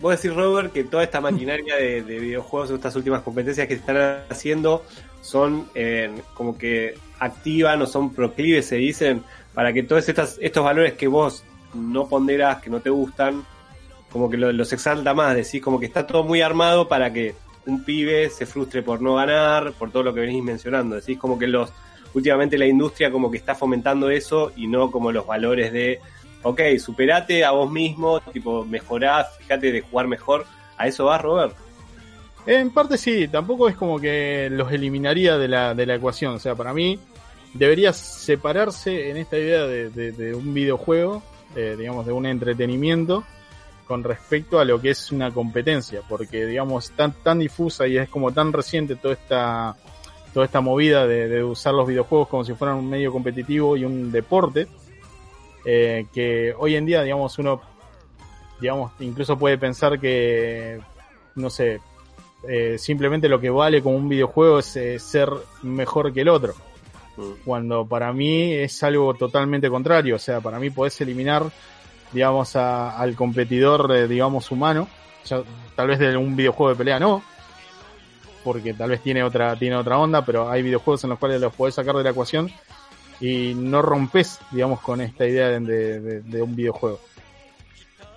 Vos decís, Robert, que toda esta maquinaria de, de videojuegos, estas últimas competencias que se están haciendo, son eh, como que activan o son proclives, se dicen, para que todos estas, estos valores que vos no ponderas, que no te gustan, como que lo- los exalta más, decís, como que está todo muy armado para que un pibe se frustre por no ganar, por todo lo que venís mencionando. Decís como que los últimamente la industria como que está fomentando eso y no como los valores de ok, superate a vos mismo, tipo, mejorá, fíjate de jugar mejor. ¿A eso vas, Robert? En parte sí, tampoco es como que los eliminaría de la, de la ecuación. O sea, para mí debería separarse en esta idea de, un videojuego, eh, digamos, de un entretenimiento, con respecto a lo que es una competencia. Porque, digamos, tan, tan difusa y es como tan reciente toda esta, toda esta movida de usar los videojuegos como si fueran un medio competitivo y un deporte, eh, que hoy en día, digamos, uno, digamos, incluso puede pensar que, no sé, eh, simplemente lo que vale como un videojuego es eh, ser mejor que el otro. Cuando para mí es algo totalmente contrario. O sea, para mí podés eliminar, digamos, a- al competidor, eh, digamos, humano. Ya, tal vez de un videojuego de pelea no. Porque tal vez tiene otra, tiene otra onda, pero hay videojuegos en los cuales los podés sacar de la ecuación y no rompes, digamos, con esta idea de, de- un videojuego.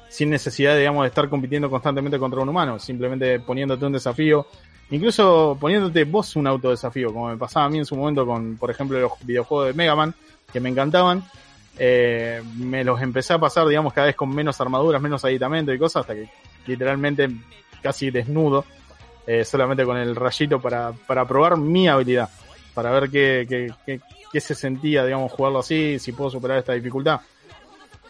Sin necesidad, digamos, de estar compitiendo constantemente contra un humano, simplemente poniéndote un desafío, incluso poniéndote vos un autodesafío, como me pasaba a mí en su momento con, por ejemplo, los videojuegos de Mega Man, que me encantaban, eh, me los empecé a pasar, digamos, cada vez con menos armaduras, menos aditamento y cosas, hasta que literalmente casi desnudo, eh, solamente con el rayito para, para probar mi habilidad, para ver qué, qué, qué, qué se sentía, digamos, jugarlo así, si puedo superar esta dificultad.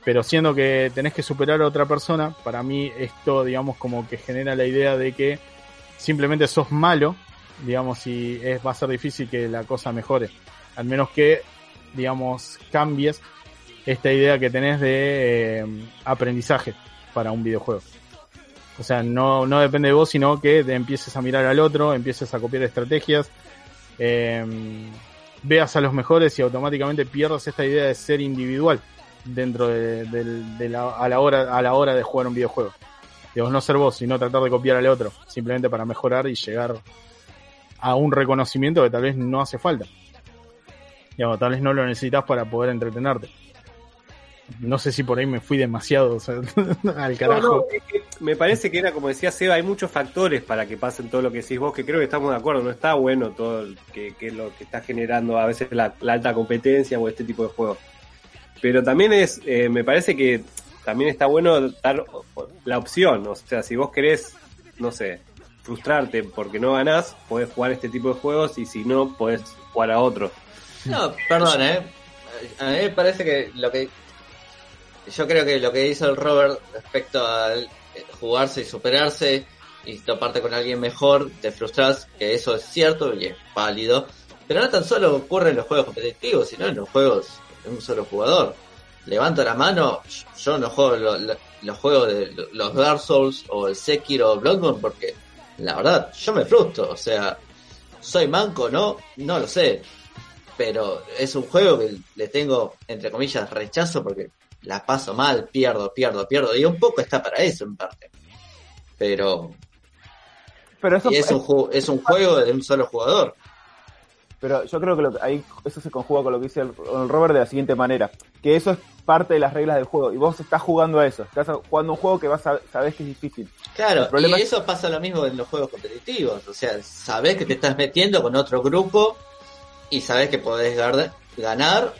Pero siendo que tenés que superar a otra persona, para mí esto, digamos, como que genera la idea de que simplemente sos malo, digamos, y es, va a ser difícil que la cosa mejore. Al menos que, digamos, cambies esta idea que tenés de eh, aprendizaje para un videojuego. O sea, no, no depende de vos, sino que te empieces a mirar al otro, empieces a copiar estrategias, eh, veas a los mejores y automáticamente pierdas esta idea de ser individual dentro de, la, a, la hora, a la hora de jugar un videojuego. Digamos, no ser vos, sino tratar de copiar al otro, simplemente para mejorar y llegar a un reconocimiento que tal vez no hace falta. Digamos, tal vez no lo necesitas para poder entretenerte. No sé si por ahí me fui demasiado o sea, al carajo. no, es que me parece que era como decía Seba, hay muchos factores para que pasen todo lo que decís vos, que creo que estamos de acuerdo, no está bueno todo el que, lo que está generando a veces la, la alta competencia o este tipo de juegos. Pero también es, eh, me parece que también está bueno dar la opción, o sea, si vos querés, no sé, frustrarte porque no ganás, podés jugar este tipo de juegos y si no, podés jugar a otro. No, perdón, ¿eh? A mí me parece que lo que. Yo creo que lo que hizo el Robert respecto al eh, jugarse y superarse y toparte con alguien mejor, te frustras, que eso es cierto y es válido. Pero no tan solo ocurre en los juegos competitivos, sino en los juegos de un solo jugador. Levanto la mano, yo no juego lo- lo- los juegos de los Dark Souls o el Sekiro o Bloodborne porque la verdad, yo me frustro. O sea, soy manco, ¿no? No lo sé pero es un juego que le tengo, entre comillas, rechazo porque la paso mal, pierdo, pierdo, pierdo. Y un poco está para eso en parte. Pero Pero eso y es, un, ju- es un juego de un solo jugador. Pero yo creo que lo que- ahí eso se conjuga con lo que dice el, el Robert de la siguiente manera, que eso es parte de las reglas del juego y vos estás jugando a eso, estás jugando un juego que vas a, sabés que es difícil. Claro, y es- eso pasa lo mismo en los juegos competitivos. O sea, sabés que te estás metiendo con otro grupo y sabés que podés ganar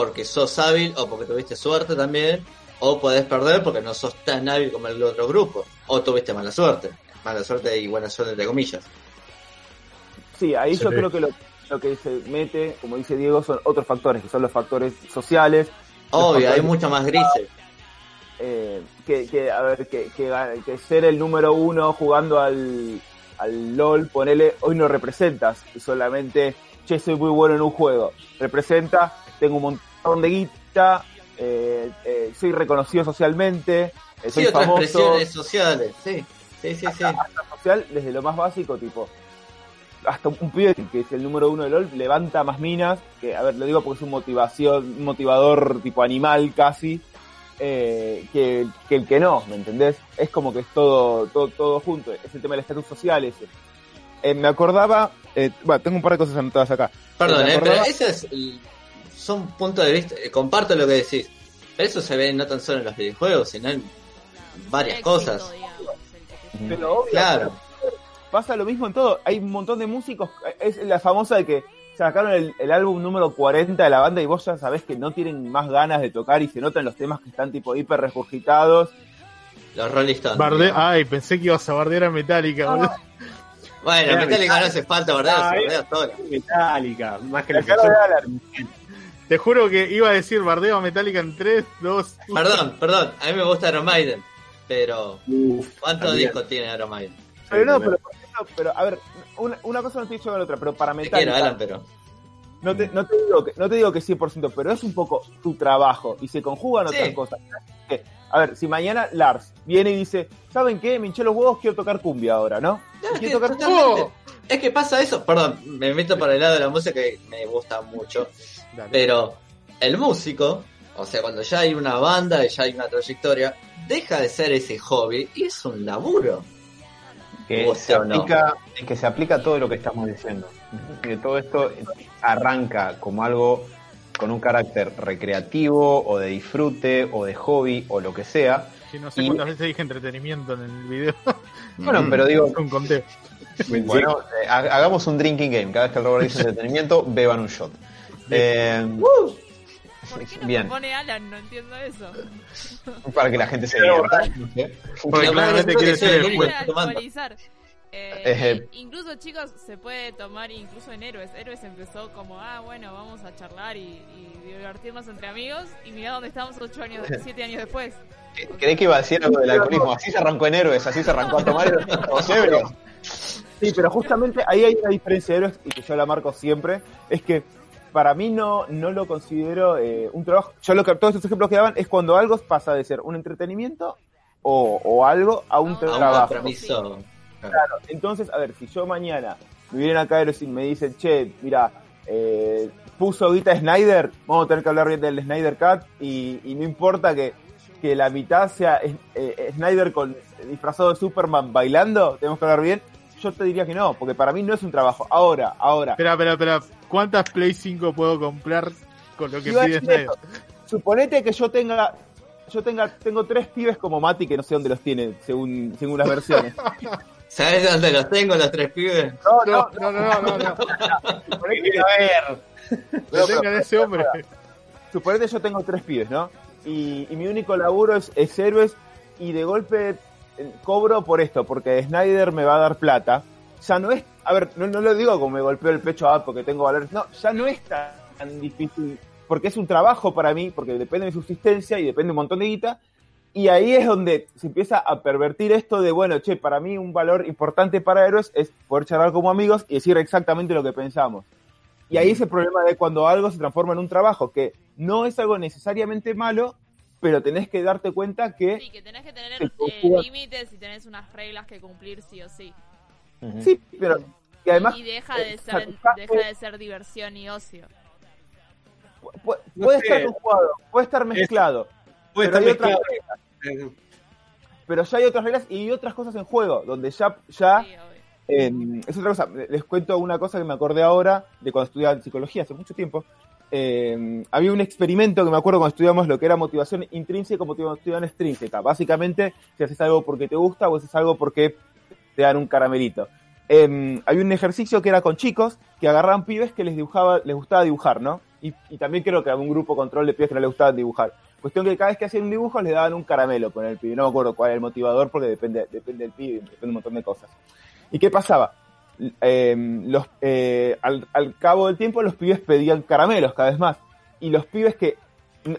porque sos hábil o porque tuviste suerte también, o podés perder porque no sos tan hábil como el otro grupo, o tuviste mala suerte. Mala suerte y buena suerte entre comillas. Sí, ahí yo creo que lo, lo que se mete, como dice Diego, son otros factores, que son los factores sociales, Obvio, hay mucho más grises. eh, que, que, a ver, que, que, que ser el número uno jugando al, al LOL, ponele, hoy no representas, solamente, che, soy muy bueno en un juego. Representa, tengo un montón de guita, eh, eh, soy reconocido socialmente, eh, soy Sí, otras famoso, presiones sociales, sí, sí, sí, sí. social desde lo más básico, tipo, hasta un pibe que es el número uno de LOL levanta más minas, que a ver, lo digo porque es un motivación, un motivador tipo animal casi, eh, que, que el que no, ¿me entendés? Es como que es todo, todo, todo junto, es el tema del estatus social ese. Eh, me acordaba, eh, bueno, tengo un par de cosas anotadas acá. Perdón, ¿Te eh, pero ese es, el- son puntos de vista, eh, comparto lo que decís, pero eso se ve no tan solo en los videojuegos, sino en varias Éxito, cosas. digamos, Pero obvio, Claro. pasa lo mismo en todo. Hay un montón de músicos. Es la famosa de que sacaron el, el álbum número 40 de la banda y vos ya sabés que no tienen más ganas de tocar y se notan los temas que están tipo hiper regurgitados. Los Rolling Stones. Barde digamos. Ay, pensé que ibas a bardear a Metallica, boludo. Bueno, Metallica no hace falta, ¿verdad? Ah, eh. Metallica, más que La la cara de Alan. Te juro que iba a decir bardeo a Metallica en 3, 2, Perdón, perdón, a mí me gusta Iron Maiden, pero Uf, ¿cuántos también. discos tiene Iron Maiden? Pero no, pero, por ejemplo, pero a ver, una, una cosa no te dicho de la otra, pero para Te quiero, Metallica, Alan, pero... no, te, no, te digo que, no te digo que 100%, pero es un poco tu trabajo y se conjugan Sí. otras cosas. Que, A ver, si mañana Lars viene y dice, ¿saben qué? Me hinché los huevos, quiero tocar cumbia ahora, ¿no? No, es, que, quiero tocar totalmente. es que pasa eso, perdón, me meto por el lado de la música que me gusta mucho, Dale. pero el músico, o sea, cuando ya hay una banda y ya hay una trayectoria, deja de ser ese hobby y es un laburo. que se no. aplica que se aplica a todo lo que estamos diciendo que todo esto arranca como algo con un carácter recreativo o de disfrute o de hobby o lo que sea Que no sé y- cuántas veces dije entretenimiento en el video. bueno pero digo un conteo. bueno eh, ha- hagamos un drinking game cada vez que el Robert dice entretenimiento beban un shot Eh, ¿Por qué no Bien. pone Alan? No entiendo eso. Para que la gente se divierta. no sé. Porque claramente quiere ser el juez. Eh, incluso chicos se puede tomar incluso en héroes. Héroes empezó como, ah, bueno, vamos a charlar y, y divertirnos entre amigos. Y mirá dónde estamos ocho años, siete años después. Creí que iba a decir algo del alcoholismo. Así se arrancó en héroes, así se arrancó a tomar los ebrios. Sí, pero justamente ahí hay una diferencia de héroes y que yo la marco siempre, es que para mí no, no lo considero eh, un trabajo. Yo lo que todos estos ejemplos que daban es cuando algo pasa de ser un entretenimiento o, o algo a un A trabajo. compromiso. Claro, entonces, a ver, si yo mañana me vienen acá y me dicen, che, mira, eh, puso guita Snyder, vamos a tener que hablar bien del Snyder Cut y, y no importa que, que la mitad sea eh, eh, Snyder con disfrazado de Superman bailando, tenemos que hablar bien. Yo te diría que no, porque para mí no es un trabajo. Ahora, ahora. Espera, espera, espera. ¿Cuántas Play 5 puedo comprar con lo que pide Snyder? Suponete que yo tenga, yo tenga, tengo tres pibes como Mati que no sé dónde los tiene, según, según las versiones. ¿Sabes dónde los tengo, los tres pibes? No, No, no, no, no, no. suponete que- Lo tengan ese hombre. suponete yo tengo tres pibes, ¿no? Y, y mi único laburo es, es héroes y de golpe eh, cobro por esto, porque Snyder me va a dar plata. Ya no es, a ver, no, no lo digo como me golpeo el pecho ah, porque tengo valores, no, ya no es tan difícil, porque es un trabajo para mí, porque depende de mi subsistencia y depende un montón de guita. Y ahí es donde se empieza a pervertir esto de, bueno, che, para mí un valor importante para héroes es poder charlar como amigos y decir exactamente lo que pensamos. Y ahí es el problema de cuando algo se transforma en un trabajo, que no es algo necesariamente malo, pero tenés que darte cuenta que Sí, que tenés que tener eh, límites y tenés unas reglas que cumplir sí o sí. Sí, pero y además y deja de eh, ser satisface- deja de ser diversión y ocio. pu- No puede sé. estar conjugado, puede estar mezclado, Puede pero estar hay otras mezclado. reglas, pero ya hay otras reglas y hay otras cosas en juego, donde ya, ya Sí. Eh, es otra cosa. Les cuento una cosa que me acordé ahora de cuando estudiaba psicología hace mucho tiempo. Eh, había un experimento que me acuerdo cuando estudiamos lo que era motivación intrínseca y motivación extrínseca. Básicamente, si haces algo porque te gusta o haces algo porque te dan un caramelito. Eh, había un ejercicio que era con chicos que agarraban pibes que les dibujaba, les gustaba dibujar, ¿no? Y, y también creo que había un grupo control de pibes que no les gustaba dibujar. Cuestión que cada vez que hacían un dibujo les daban un caramelo con el pibe. No me acuerdo cuál era el motivador porque depende, depende del pibe, depende de un montón de cosas. ¿Y qué pasaba? Los, eh, al, al cabo del tiempo los pibes pedían caramelos cada vez más. Y los pibes que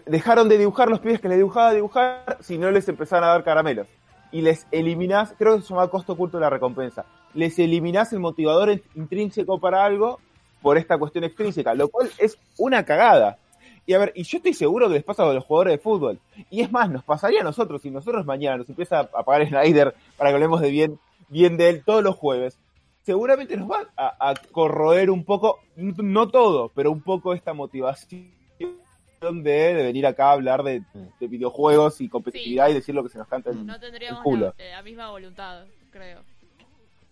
dejaron de dibujar, los pibes que les dibujaba dibujar, si no les empezaron a dar caramelos. Y les eliminás, creo que se llama costo oculto de la recompensa, les eliminás el motivador in- intrínseco para algo por esta cuestión extrínseca, lo cual es una cagada. Y a ver, y yo estoy seguro que les pasa a los jugadores de fútbol. Y es más, nos pasaría a nosotros, si nosotros mañana nos empieza a pagar Snyder para que hablemos de bien, bien de él todos los jueves, seguramente nos va a, a corroer un poco, no todo, pero un poco esta motivación de, de venir acá a hablar de, de videojuegos y competitividad y decir lo que se nos canta en No tendríamos el culo. la, eh, la misma voluntad, creo.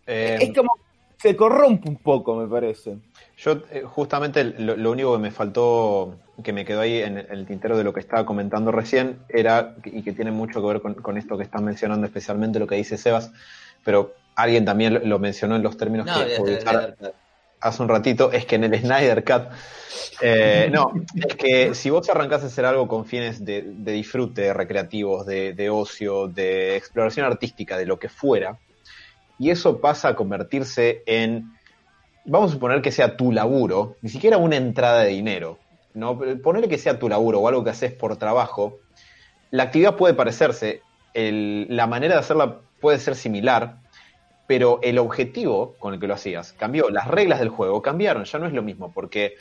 Eh, Es como se corrompe un poco, me parece. Yo eh, justamente lo, lo único que me faltó, que me quedó ahí en, el- en el tintero de lo que estaba comentando recién, era, y que tiene mucho que ver con, con esto que están mencionando, especialmente lo que dice Sebas, pero alguien también lo, lo mencionó en los términos No, que hace un ratito, es que en el Snyder Cut, eh, no, es que si vos arrancás a hacer algo con fines de, disfrute, recreativos, de, ocio, de exploración artística, de lo que fuera, y eso pasa a convertirse en, vamos a suponer que sea tu laburo, ni siquiera una entrada de dinero, ¿no? Ponerle que sea tu laburo o algo que haces por trabajo, la actividad puede parecerse, la manera de hacerla puede ser similar, pero el objetivo con el que lo hacías cambió, las reglas del juego cambiaron, ya no es lo mismo, porque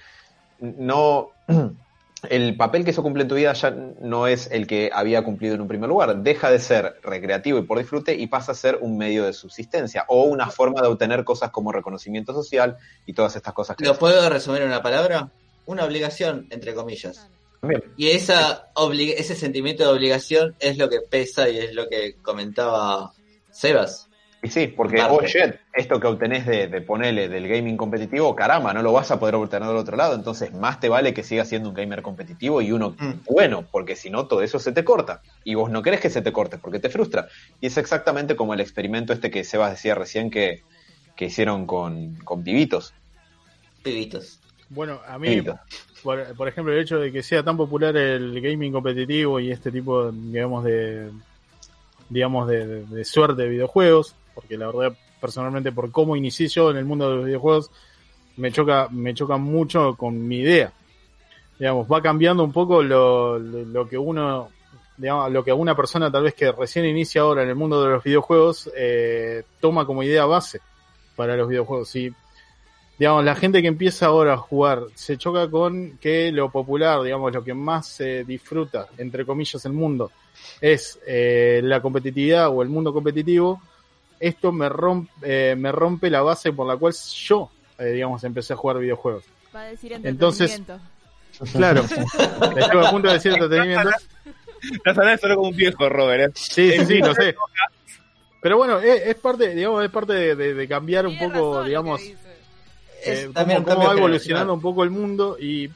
no el papel que eso cumple en tu vida ya no es el que había cumplido en un primer lugar, deja de ser recreativo y por disfrute y pasa a ser un medio de subsistencia o una forma de obtener cosas como reconocimiento social y todas estas cosas que ¿Lo puedo resumir en una palabra? Una obligación, entre comillas. Bien. Y esa ese sentimiento de obligación es lo que pesa y es lo que comentaba Sebas. Y sí, porque, oh shit, esto que obtenés de, de ponerle del gaming competitivo, caramba, no lo vas a poder obtener del otro lado, entonces más te vale que sigas siendo un gamer competitivo y uno Mm. bueno, porque si no todo eso se te corta. Y vos no querés que se te corte porque te frustra. Y es exactamente como el experimento este que Sebas decía recién que, que hicieron con, con pibitos. Pibitos. Bueno, a mí, por, por ejemplo, el hecho de que sea tan popular el gaming competitivo y este tipo, digamos, de digamos de, de- de suerte de videojuegos, porque la verdad, personalmente, por cómo inicié yo en el mundo de los videojuegos, me choca, me choca mucho con mi idea. Digamos, va cambiando un poco lo, lo, que uno, digamos, lo que una persona tal vez que recién inicia ahora en el mundo de los videojuegos, eh, toma como idea base para los videojuegos. Y digamos, la gente que empieza ahora a jugar se choca con que lo popular, digamos, lo que más se disfruta, entre comillas, el mundo, es eh, la competitividad o el mundo competitivo. Esto me rompe, eh, me rompe la base por la cual yo, eh, digamos, empecé a jugar videojuegos. Va a decir Entonces- entretenimiento. Claro, estuve a punto de decir entretenimiento. Estás hablando solo como un viejo, Robert. ¿eh? Sí, sí, sí, lo sé. Pero bueno, es, es parte, digamos, es parte de, de- de cambiar un poco, razón digamos, eh, también cómo, cómo va evolucionando un poco el mundo y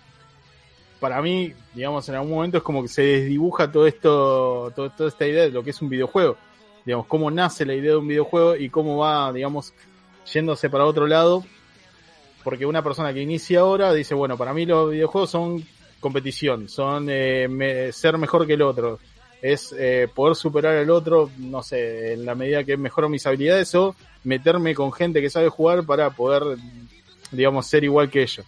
para mí, digamos, en algún momento es como que se desdibuja todo esto, todo, toda esta idea de lo que es un videojuego. Digamos, cómo nace la idea de un videojuego y cómo va, digamos, yéndose para otro lado. Porque una persona que inicia ahora dice, bueno, para mí los videojuegos son competición, son eh, ser mejor que el otro, es eh, poder superar al otro, no sé, en la medida que mejoro mis habilidades o meterme con gente que sabe jugar para poder, digamos, ser igual que ellos.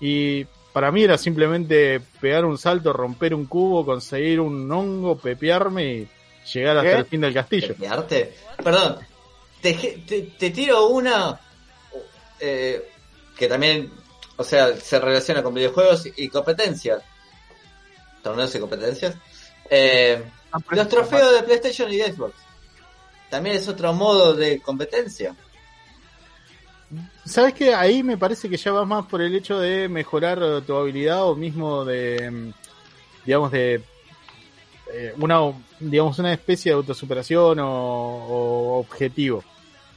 Y para mí era simplemente pegar un salto, romper un cubo, conseguir un hongo, pepearme y llegar hasta ¿Qué? el fin del castillo. ¿De arte? Perdón, te, te, te tiro una eh, que también, o sea, se relaciona con videojuegos y competencias. Torneos y competencias. Eh, los trofeos de PlayStation y de Xbox. También es otro modo de competencia. ¿Sabes qué? Ahí me parece que ya va más por el hecho de mejorar tu habilidad o mismo de, mm, digamos, de una, digamos, una especie de autosuperación o, o objetivo,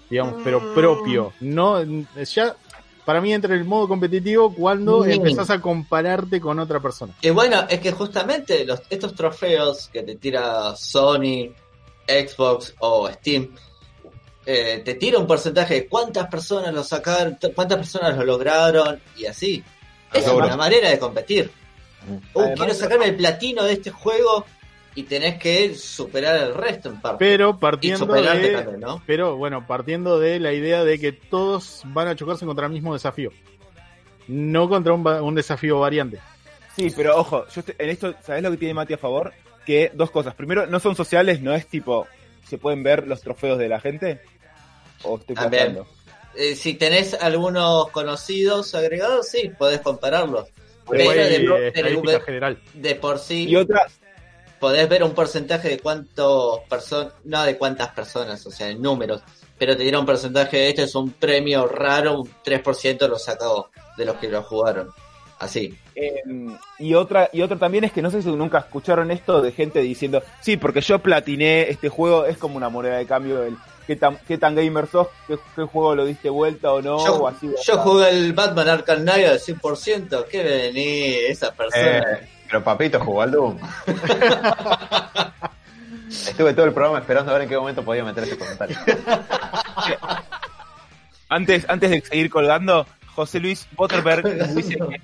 digamos, pero propio. No, ya, para mí entra el modo competitivo cuando Mm. empezás a compararte con otra persona. Y bueno, es que justamente los, estos trofeos que te tira Sony, Xbox o Steam, eh, te tira un porcentaje de cuántas personas lo sacaron, cuántas personas lo lograron y así. Es Además- una manera de competir. Uh, Además- quiero sacarme el platino de este juego y tenés que superar el resto en parte. Pero partiendo de, también, ¿no? Pero bueno, partiendo de la idea de que todos van a chocarse contra el mismo desafío. No contra un, un desafío variante. Sí, pero ojo, yo estoy- en esto, ¿sabés lo que tiene Mati a favor? Que dos cosas. Primero, no son sociales, no es tipo, ¿se pueden ver los trofeos de la gente? ¿O estoy También. pasando? Eh, si tenés algunos conocidos agregados, sí, podés compararlos. Pero de, de- estadística general. de por sí Y otra, podés ver un porcentaje de cuántos personas, no de cuántas personas, o sea, en números, pero te dieron un porcentaje de este es un premio raro, un 3% lo sacó de los que lo jugaron. Así. eh, y otra, y otra también es que no sé si nunca escucharon esto de gente diciendo, sí, porque yo platiné este juego, es como una moneda de cambio del qué tan, qué tan gamer sos, qué, qué juego lo diste vuelta o no, yo, o así. o yo jugué el Batman Arkham Knight al 100%, ¿qué vení esa persona? Eh, pero papito jugó al Doom. Estuve todo el programa esperando a ver en qué momento podía meter ese comentario. Antes, antes de seguir colgando, José Luis Botterberg dice que,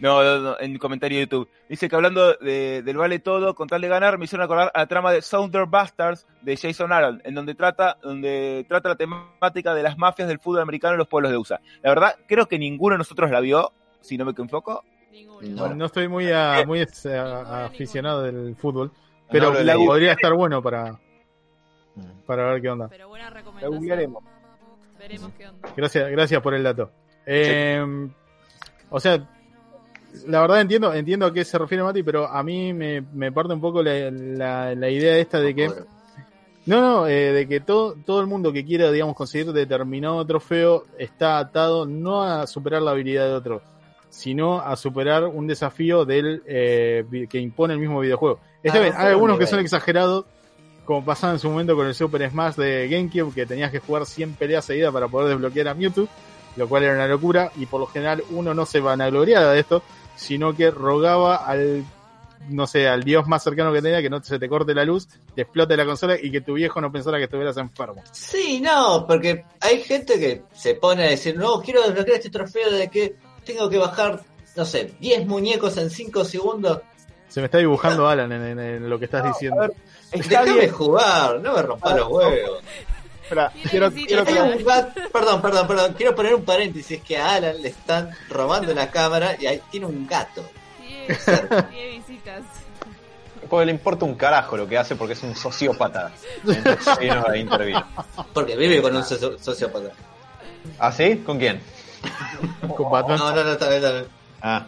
no, no, no, en el comentario de YouTube, dice que hablando de- del vale todo, con tal de ganar, me hicieron acordar a la trama de Sounder Bastards de Jason Aaron, en donde trata, donde trata la temática de las mafias del fútbol americano en los pueblos de USA. La verdad, creo que ninguno de nosotros la vio, si no me equivoco. Ninguno. No. No estoy muy, a- muy a- aficionado del fútbol, pero la- leído. podría estar bueno para, para ver qué onda. Pero buena La recomendación. Veremos qué onda. Gracias, gracias por el dato. Eh, O sea, la verdad entiendo, entiendo a qué se refiere Mati, pero a mí me, me parte un poco la, la, la idea esta de que no, no, eh, de que todo, todo el mundo que quiera, digamos, conseguir determinado trofeo está atado no a superar la habilidad de otro, sino a superar un desafío del eh, que impone el mismo videojuego. Está Ah, ese hay algunos que son exagerados, como pasaba en su momento con el Super Smash de GameCube, que tenías que jugar 100 peleas seguidas para poder desbloquear a Mewtwo, lo cual era una locura, y por lo general uno no se vanagloriaba de esto, sino que rogaba al no sé, al dios más cercano que tenía, que no se te corte la luz, te explote la consola y que tu viejo no pensara que estuvieras enfermo. Sí, no, porque hay gente que se pone a decir, no, quiero desbloquear este trofeo de que tengo que bajar, no sé, 10 muñecos en 5 segundos. Se me está dibujando Alan en, en- en lo que estás diciendo. ver, está Déjame bien. jugar, no me rompas los huevos. Espera, quiero, perdón, perdón, perdón. Quiero poner un paréntesis que a Alan le están robando la cámara y ahí tiene un gato. Tiene, tiene visitas. Porque le importa un carajo lo que hace porque es un sociópata. Entonces a. Porque vive con un sociópata. ¿Ah, sí? ¿Con quién? Con Batman. No, no, no, está bien, está bien. Ah,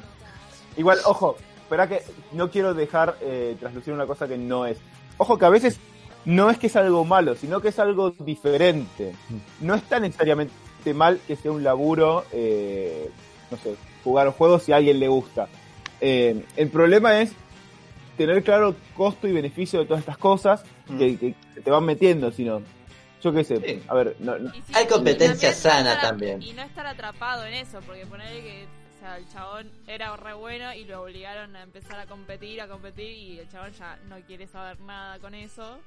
Igual, ojo, espera que no quiero dejar eh, traslucir una cosa que no es. Ojo que a veces no es que es algo malo, sino que es algo diferente. No está necesariamente mal que sea un laburo, eh, no sé, jugar un juego si a alguien le gusta. Eh, el problema es tener claro el costo y beneficio de todas estas cosas que, que se te van metiendo, sino, yo qué sé, Sí. a ver, no, Hay competencia sana estar- también. Y no estar atrapado en eso, porque ponerle que o sea, el chabón era re bueno y lo obligaron a empezar a competir, a competir, y el chabón ya no quiere saber nada con eso.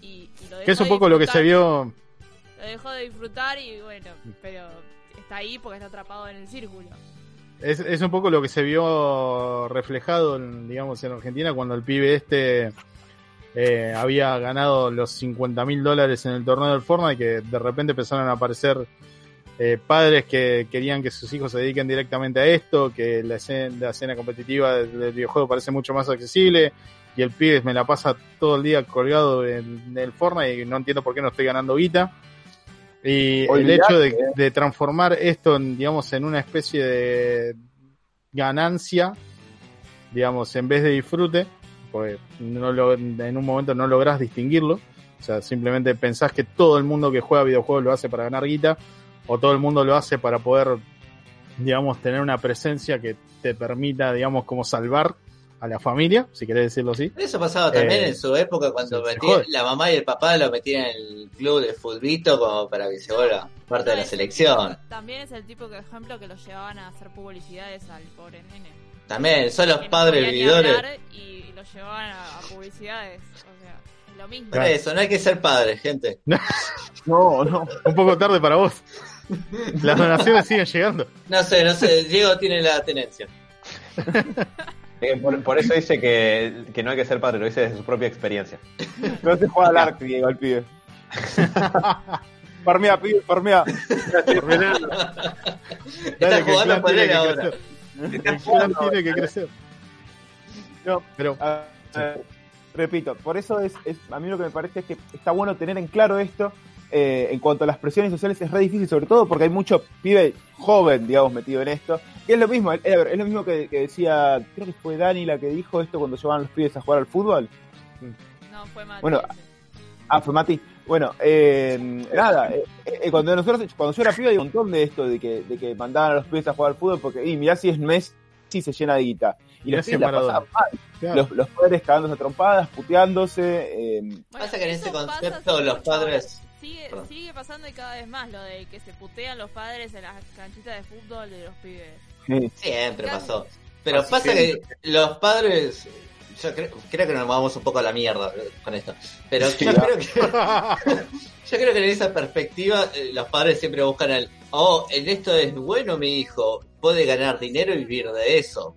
Y, y lo dejó Que es un de poco lo que se vio. Lo dejó de disfrutar y bueno, pero está ahí porque está atrapado en el círculo. Es, es un poco lo que se vio reflejado, en, digamos, en Argentina cuando el pibe este eh, había ganado los 50 mil dólares en el torneo del Fortnite, que de repente empezaron a aparecer eh, padres que querían que sus hijos se dediquen directamente a esto, que la escena, la escena competitiva del, del videojuego parece mucho más accesible y el pibe me la pasa todo el día colgado en, en el Fortnite y no entiendo por qué no estoy ganando guita. Y el hecho de, eh. de transformar esto, en, digamos, en una especie de ganancia, digamos, en vez de disfrute, pues no lo, en un momento no lográs distinguirlo. O sea, simplemente pensás que todo el mundo que juega videojuegos lo hace para ganar guita, o todo el mundo lo hace para poder, digamos, tener una presencia que te permita, digamos, como salvar a la familia, si querés decirlo así. Eso pasaba también Eh, en su época cuando metía- la mamá y el papá lo metían en el club de fulbito como para que se vuelva parte de la selección. También es el tipo de ejemplo que los llevaban a hacer publicidades al pobre nene. También, son los padres vividores. Y los llevaban a, a publicidades. O sea, es lo mismo. Por eso, no hay que ser padres, gente. no, no. Un poco tarde para vos. Las donaciones siguen llegando. No sé, no sé, Diego tiene la tenencia. eh, por, por eso dice que, que no hay que ser padre, lo dice desde su propia experiencia. No se juega al arco, Diego, el pibe. farmea, pibe, farmea. Dale, Está jugando tiene él ahora. El clan tiene que crecer. No, Pero a- a- repito, por eso es, es- a mí lo que me parece es que está bueno tener en claro esto. eh, en cuanto a las presiones sociales es re difícil, sobre todo porque hay mucho pibe joven, digamos, metido en esto. Que es lo mismo, es, es lo mismo que, que decía, creo que fue Dani la que dijo esto cuando llevaban los pibes a jugar al fútbol. No, fue mal. Bueno, Ah, fue Mati. Bueno, eh, nada, eh, eh, cuando nosotros, cuando yo era pibe hay un montón de esto, de que, de que mandaban a los pibes a jugar al fútbol, porque, y mirá si es Messi, se llena de guita. Y los Messi pibes la pasaban mal. Claro. Los, los padres cagándose a trompadas, puteándose, eh, Pasa que en ese concepto los padres-. Sigue, Perdón. sigue pasando y cada vez más lo de que se putean los padres en las canchitas de fútbol de los pibes. Siempre pasó. Pero Así pasa siempre. que los padres. Yo creo, creo que nos vamos un poco a la mierda con esto. Pero Sí, yo, creo que, yo creo que en esa perspectiva eh, los padres siempre buscan el. Oh, en esto es bueno mi hijo. Puede ganar dinero y vivir de eso.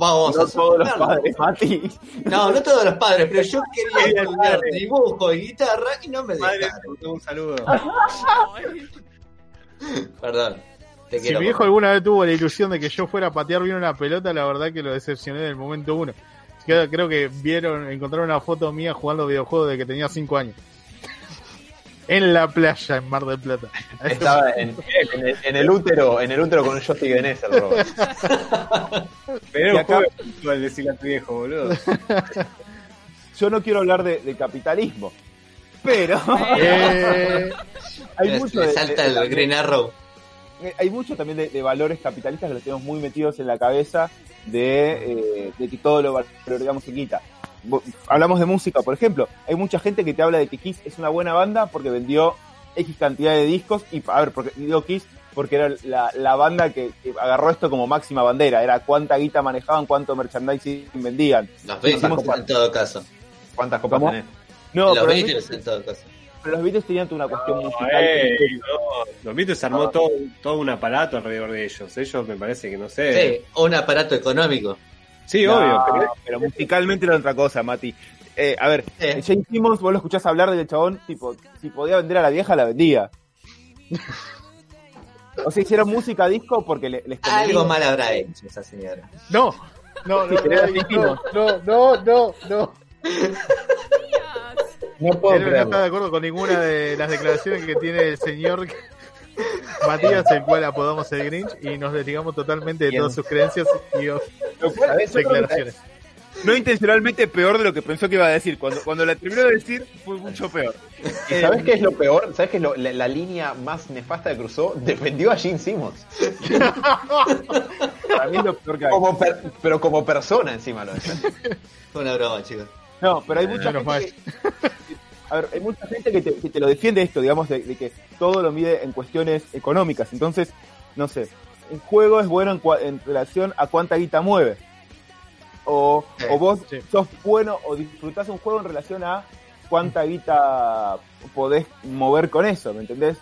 Vamos no a todos los padres, Mati. No, no todos los padres, pero yo quería estudiar dibujo y guitarra y no me dejaron. un saludo. Perdón. Te Si quiero. mi hijo alguna vez tuvo la ilusión de que yo fuera a patear bien una pelota, la verdad que lo decepcioné en el momento uno. Creo, creo que vieron, encontraron una foto mía jugando videojuegos de que tenía 5 años. En la playa, en Mar del Plata. Estaba en, en el, en el útero, en el útero con un joystick de NES, el Robert. Pero acá- juego de fútbol, decirle a tu viejo, boludo. Yo no quiero hablar de, de capitalismo, pero Eh, hay mucho de- salta de- el Green Arrow. Eh, hay mucho también de, de valores capitalistas que los tenemos muy metidos en la cabeza de, eh, de que todo lo valoramos en guita. Bo- Hablamos de música, por ejemplo. Hay mucha gente que te habla de que Kiss es una buena banda porque vendió X cantidad de discos y, a ver, porque digo Kiss porque era la, la banda que, que agarró esto como máxima bandera. Era cuánta guita manejaban, cuánto merchandising vendían. Los Beatles en todo caso. ¿Cuántas copas tenés? No, los pero Beatles en todo caso. Pero los Beatles tenían toda una cuestión No, musical. eh, no, Los Beatles se armó todo, todo un aparato alrededor de ellos. Ellos me parece que no sé. Sí, un aparato económico. Sí, No, obvio. Pero, pero musicalmente era otra cosa, Mati. Eh, a ver, Sí. Jane Simmons, vos lo escuchás hablar del chabón, tipo, si podía vender a la vieja, la vendía. O sea, hicieron música disco porque le- les convenía. Algo mal habrá hecho esa señora. No, no, no, no, no, no, no, no. Puedo Él no está de acuerdo con ninguna de las declaraciones que tiene el señor Matías, el cual apodamos el Grinch, y nos desligamos totalmente de todas sus creencias y declaraciones. No intencionalmente peor de lo que pensó que iba a decir. Cuando, cuando la terminó de decir, fue mucho peor. ¿Y ¿Sabes qué es lo peor? ¿Sabes qué es lo- la, la línea más nefasta que cruzó? Defendió a Gene Simmons. Para mí es lo peor que hay. Como per- pero como persona encima lo. Fue una broma, chicos. No, pero hay mucha gente que, a ver, hay mucha gente que te, que te lo defiende esto, digamos, de, de que todo lo mide en cuestiones económicas. Entonces, no sé, un juego es bueno en, cua- en relación a cuánta guita mueve. O, Sí, o vos sí. sos bueno o disfrutás un juego en relación a cuánta guita podés mover con eso, ¿me entendés?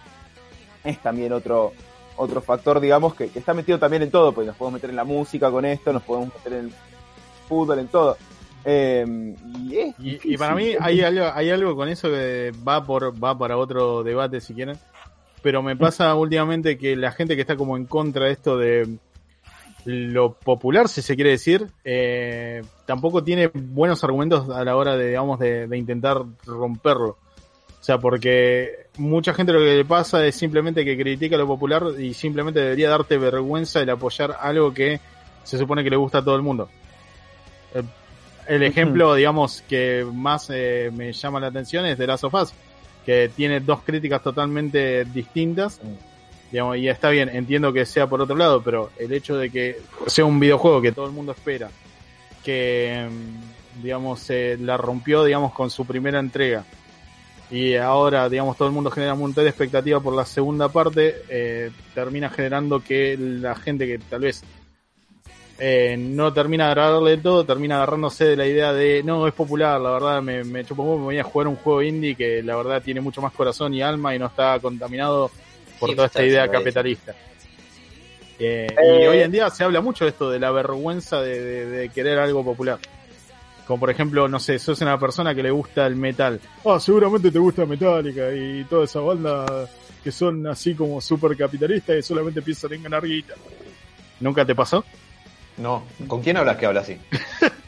Es también otro otro factor, digamos, que, que está metido también en todo, porque nos podemos meter en la música con esto, nos podemos meter en el fútbol, en todo. Eh, y, para mí hay algo, hay algo con eso que va por va para otro debate si quieren. Pero me pasa últimamente que la gente que está como en contra de esto de lo popular, si se quiere decir, eh, tampoco tiene buenos argumentos a la hora de, digamos, de, de intentar romperlo. O sea, porque mucha gente lo que le pasa es simplemente que critica lo popular y simplemente debería darte vergüenza el apoyar algo que se supone que le gusta a todo el mundo. El, el ejemplo, digamos, que más eh, me llama la atención es The Last of Us, que tiene dos críticas totalmente distintas. Digamos, y está bien, entiendo que sea por otro lado, pero el hecho de que sea un videojuego que todo el mundo espera, que, mm, digamos, se la rompió, digamos, con su primera entrega, y ahora, digamos, todo el mundo genera un montón de expectativa por la segunda parte, eh, termina generando que la gente que tal vez eh, no termina de agradarle de todo, termina agarrándose de la idea de, no, es popular, la verdad, me, me huevo, me voy a jugar un juego indie que la verdad tiene mucho más corazón y alma y no está contaminado por Sí, toda esta idea capitalista. Eh, Eh, y hoy en día se habla mucho de esto, de la vergüenza de, de- de querer algo popular. Como por ejemplo, no sé, sos una persona que le gusta el metal. Ah, seguramente te gusta Metallica y toda esa banda que son así como super capitalistas y solamente piensan en ganar guita. ¿Nunca te pasó? No, ¿con quién hablas que habla así?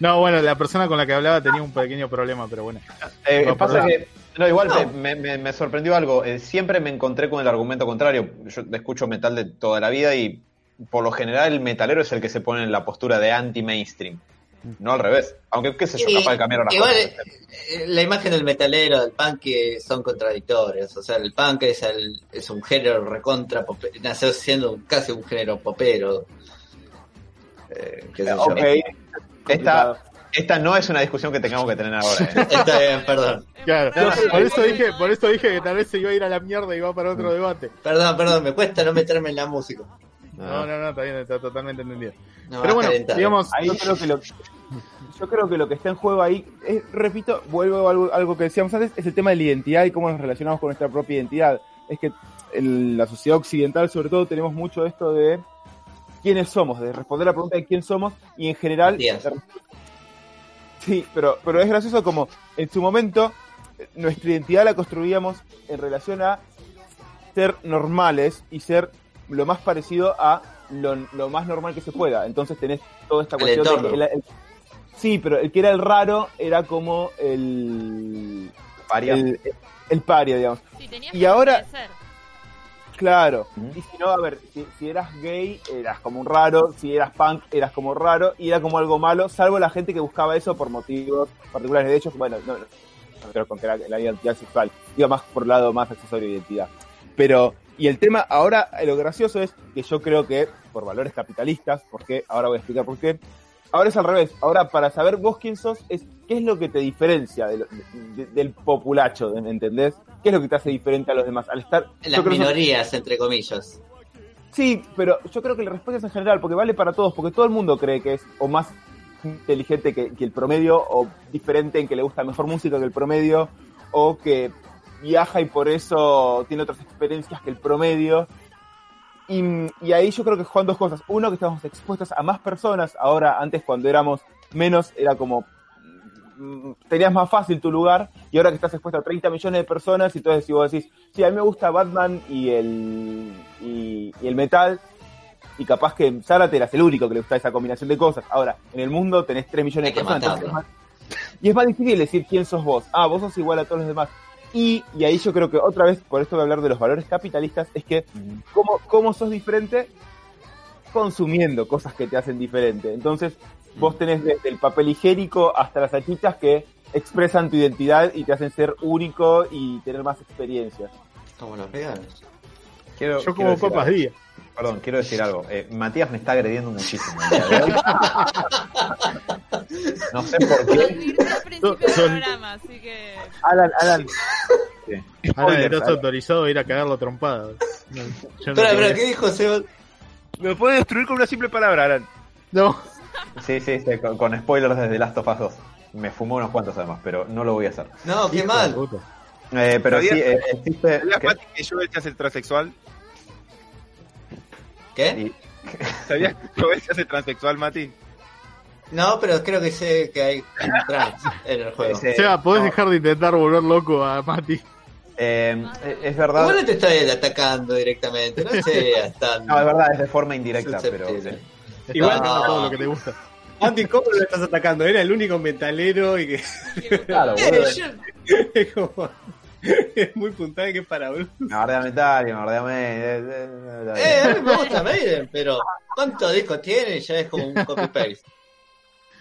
No, bueno, la persona con la que hablaba tenía un pequeño problema, pero bueno. Eh, No, pasa perdón. que, no, igual No. Me, me- me sorprendió algo. Eh, siempre me encontré con el argumento contrario. Yo escucho metal de toda la vida y por lo general el metalero es el que se pone en la postura de anti-mainstream. No al revés. Aunque, qué sé yo, Y- capaz de cambiar las igual, cosas. eh, la imagen del metalero, del punk, son contradictorios. O sea, el punk es, el- es un género recontra, nació siendo un- casi un género popero. Eh, qué sé yo. Ok. Esta, esta no es una discusión que tengamos que tener ahora. ¿eh? Está bien, perdón. Claro, No, por eso dije, por eso dije que tal vez se iba a ir a la mierda y va para otro debate. Perdón, perdón, me cuesta no meterme en la música. No, no, no, está bien, está totalmente entendido. No, Pero bueno, digamos, Ahí yo creo que lo, yo creo que lo que está en juego ahí, es, repito, vuelvo a algo, algo que decíamos antes, es el tema de la identidad y cómo nos relacionamos con nuestra propia identidad. Es que en la sociedad occidental, sobre todo, tenemos mucho esto de quiénes somos, de responder la pregunta de quién somos y en general. Sí, pero, pero es gracioso como en su momento eh, nuestra identidad la construíamos en relación a ser normales y ser lo más parecido a lo, lo más normal que se pueda. Entonces tenés toda esta El cuestión de el- el- sí, pero el que era el raro era como el Paria. el, el paria, digamos. Sí, tenías Y que ahora- crecer. Claro. Y si no, a ver, si, si eras gay, eras como un raro, si eras punk, eras como raro, y era como algo malo, salvo la gente que buscaba eso por motivos particulares. De hecho, bueno, no, no, con que era la identidad sexual, iba más por el lado más accesorio de identidad. Pero, y el tema, ahora, lo gracioso es que yo creo que, por valores capitalistas, porque ahora voy a explicar por qué, ahora es al revés. Ahora, para saber vos quién sos, es qué es lo que te diferencia de lo- de- del populacho, ¿entendés? ¿Qué es lo que te hace diferente a los demás? Al estar... Las que- minorías, entre comillas. Sí, pero yo creo que la respuesta es en general, porque vale para todos, porque todo el mundo cree que es o más inteligente que, que el promedio, o diferente en que le gusta mejor música que el promedio, o que viaja y por eso tiene otras experiencias que el promedio. Y, y ahí yo creo que juegan dos cosas. Uno, que estamos expuestos a más personas. Ahora, antes cuando éramos menos, era como mm, tenías más fácil tu lugar y ahora que estás expuesto a 30 millones de personas y entonces si vos decís, sí, a mí me gusta Batman y el, y, y el metal y capaz que Zárate eras el único que le gusta esa combinación de cosas. Ahora, en el mundo tenés 3 millones Hay de personas. entonces y es más difícil decir quién sos vos. Ah, vos sos igual a todos los demás. Y, y ahí yo creo que otra vez, por esto de hablar de los valores capitalistas, es que cómo, cómo sos diferente consumiendo cosas que te hacen diferente. Entonces, vos tenés desde el papel higiénico hasta las salchichas que expresan tu identidad y te hacen ser único y tener más experiencias. Como los regalos. Quiero, Yo quiero como papas algo. Perdón, quiero decir algo. Eh, Matías me está agrediendo muchísimo. el día de hoy. No sé por qué. advirtió al principio del Son- programa, así que. Alan, Alan, Ahora Spoilers, estás autorizado a ir a cagarlo a trompada. No, yo no espera, ¿qué dijo Seba? me puede destruir con una simple palabra, Alan. No. Sí, sí, sí, con, con spoilers desde Last of Us 2. Me fumó unos cuantos además, pero no lo voy a hacer. No, qué mal. Eh, pero sí, eh, existe. ¿Sabías, ¿qué? Mati, que Joel se hace transexual? ¿Qué? Y- ¿Sabías que se hace transexual, Mati? No, pero creo que sé que hay trans en el juego. Ese- Seba, ¿podés no, dejar de intentar volver loco a Mati? eh, es verdad. Igual no te estoy atacando directamente, no seas tan No, es verdad, es de forma indirecta, pero. Igual- haciendo todo lo que te gusta. Andy, ¿cómo lo estás atacando? Era el único metalero y que Claro, boludo. como. Es muy puntal que es para boludo. Me bardea Metallica, me Eh, a mí me gusta Maiden, pero ¿cuántos discos tiene? Ya es como un copy-paste.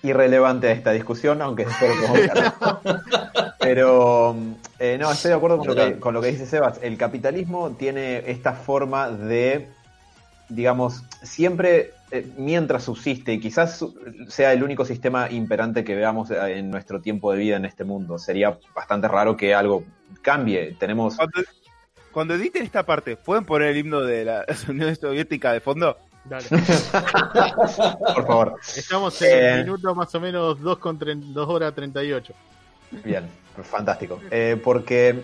Irrelevante esta discusión, aunque espero que Pero eh, no, estoy de acuerdo con lo, que, con lo que dice Sebas. El capitalismo tiene esta forma de, digamos, siempre mientras subsiste, y quizás sea el único sistema imperante que veamos eh, en nuestro tiempo de vida en este mundo. Sería bastante raro que algo cambie. Tenemos. Cuando, cuando editen esta parte, ¿pueden poner el himno de la Unión Soviética de fondo? Dale. Por favor. Estamos en Eh. el minuto más o menos 2 con 2 horas 38. Bien, fantástico. Eh, porque,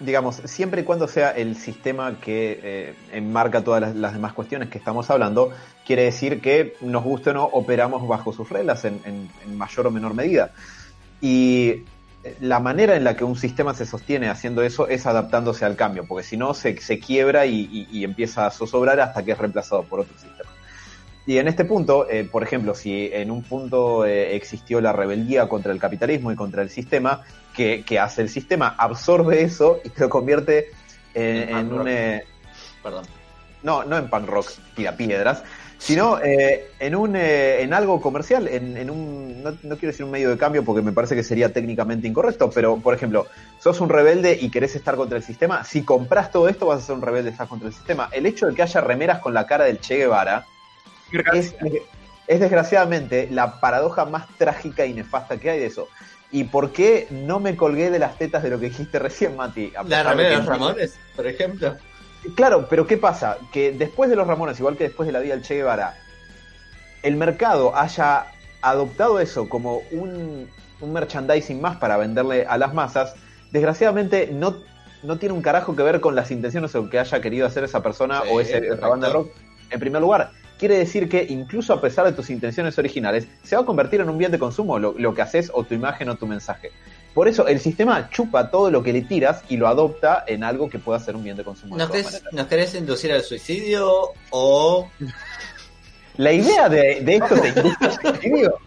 digamos, siempre y cuando sea el sistema que eh, enmarca todas las, demás cuestiones que estamos hablando, quiere decir que, nos guste o no, operamos bajo sus reglas en, en- en mayor o menor medida. Y eh, la manera en la que un sistema se sostiene haciendo eso es adaptándose al cambio, porque si no se, se quiebra y, empieza a zozobrar hasta que es reemplazado por otro sistema. Y en este punto, eh, por ejemplo, si en un punto existió la rebeldía contra el capitalismo y contra el sistema, ¿qué, qué hace el sistema? Absorbe eso y lo convierte en, En en punk un... eh, Perdón. no, no en punk rock, tira piedras, sino eh, en un eh, en algo comercial, en, en un no, no quiero decir un medio de cambio porque me parece que sería técnicamente incorrecto, pero por ejemplo, sos un rebelde y querés estar contra el sistema, si compras todo esto vas a ser un rebelde y estás contra el sistema. El hecho de que haya remeras con la cara del Che Guevara es, es desgraciadamente la paradoja más trágica y nefasta que hay de eso. ¿Y por qué no me colgué de las tetas de lo que dijiste recién, Mati? La pesar de los Ramones, por ejemplo. Claro, pero ¿qué pasa? Que después de los Ramones, igual que después de la vida del Che Guevara, el mercado haya adoptado eso como un, un merchandising más para venderle a las masas, desgraciadamente no, no tiene un carajo que ver con las intenciones o que haya querido hacer esa persona Sí, o ese, esa banda de rock. En primer lugar, quiere decir que incluso a pesar de tus intenciones originales, se va a convertir en un bien de consumo lo, lo que haces o tu imagen o tu mensaje. Por eso el sistema chupa todo lo que le tiras y lo adopta en algo que pueda ser un bien de consumo. de ¿Nos todas querés, maneras. ¿Nos querés inducir al suicidio o La idea de, de esto te induce al suicidio.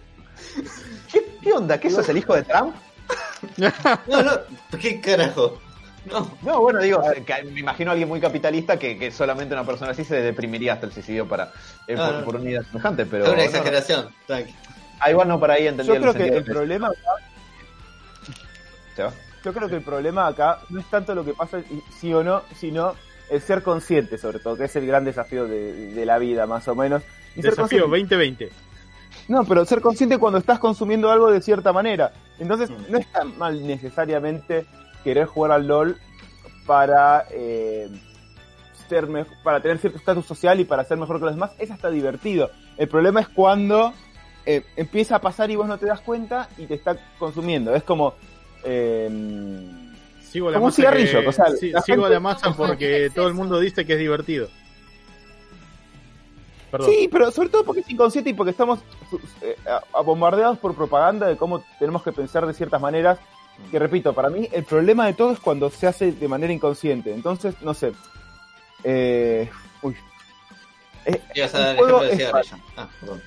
¿Qué, ¿Qué onda? ¿Qué sos el hijo de Trump? No, no, ¿qué carajo? No. No, bueno, digo, que me imagino a alguien muy capitalista que, que solamente una persona así se deprimiría hasta el suicidio para eh, No, por, no. por una idea semejante, pero... es una exageración, tranqui. Ah, igual no, para ahí entendí Yo creo que el problema ¿Se va? Yo creo que el problema acá no es tanto lo que pasa sí o no, sino el ser consciente, sobre todo, que es el gran desafío de, de la vida, más o menos. Y Desafío consciente- 2020. No, pero ser consciente cuando estás consumiendo algo de cierta manera. Entonces, no es tan mal necesariamente querer jugar al LOL para, eh, ser para tener cierto estatus social y para ser mejor que los demás. Es hasta divertido. El problema es cuando eh, empieza a pasar y vos no te das cuenta y te está consumiendo. Es como, eh, Sigo la Como un masa cigarrillo, que- o sea, sí, la sigo gente- la masa porque todo el mundo dice que es divertido. Perdón. Sí, pero sobre todo porque es inconsciente y porque estamos eh, bombardeados por propaganda de cómo tenemos que pensar de ciertas maneras. Que repito, para mí el problema de todo es cuando se hace de manera inconsciente. Entonces, no sé. Eh, uy. Eh, Ibas a dar ejemplo es cigarrillo. Ah, perdón.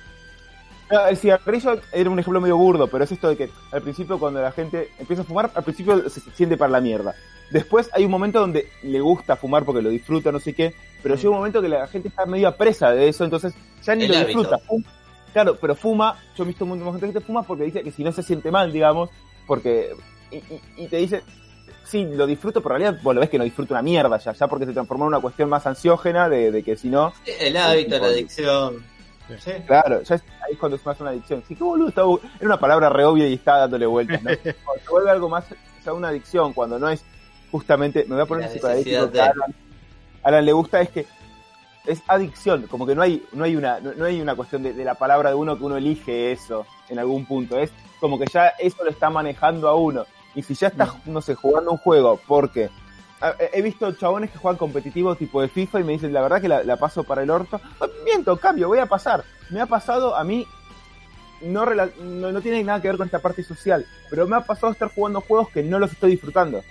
No, el cigarrillo era un ejemplo medio burdo, pero es esto de que al principio cuando la gente empieza a fumar, al principio se siente para la mierda. Después hay un momento donde le gusta fumar porque lo disfruta, no sé qué, pero llega un momento que la gente está medio presa de eso, entonces ya ni El lo hábito. disfruta. Claro, pero fuma, yo he visto de gente que fuma porque dice que si no se siente mal, digamos, porque... Y, y- y te dice, sí, lo disfruto, pero en realidad vos lo ves que no disfruta una mierda ya, ya porque se transformó en una cuestión más ansiógena de, de que si no... El hábito, la adicción. Sí. Claro, ya es, ahí es cuando es más una adicción. Sí, qué boludo, está, era una palabra re obvia y está dándole vueltas, ¿no? Cuando se vuelve algo más, ya una adicción, cuando no es justamente, me voy a poner La un psicoanalítico necesidad que de- a Alan, a Alan le gusta, es que es adicción, como que no hay, no hay una, no, no hay una cuestión de, de la palabra de uno que uno elige eso en algún punto, es como que ya eso lo está manejando a uno. Y si ya estás, no sé, jugando un juego, porque he visto chabones que juegan competitivo tipo de FIFA y me dicen, la verdad que la, la paso para el orto. Ah, Miento, cambio, voy a pasar. Me ha pasado a mí, no, no, no tiene nada que ver con esta parte social, pero me ha pasado estar jugando juegos que no los estoy disfrutando.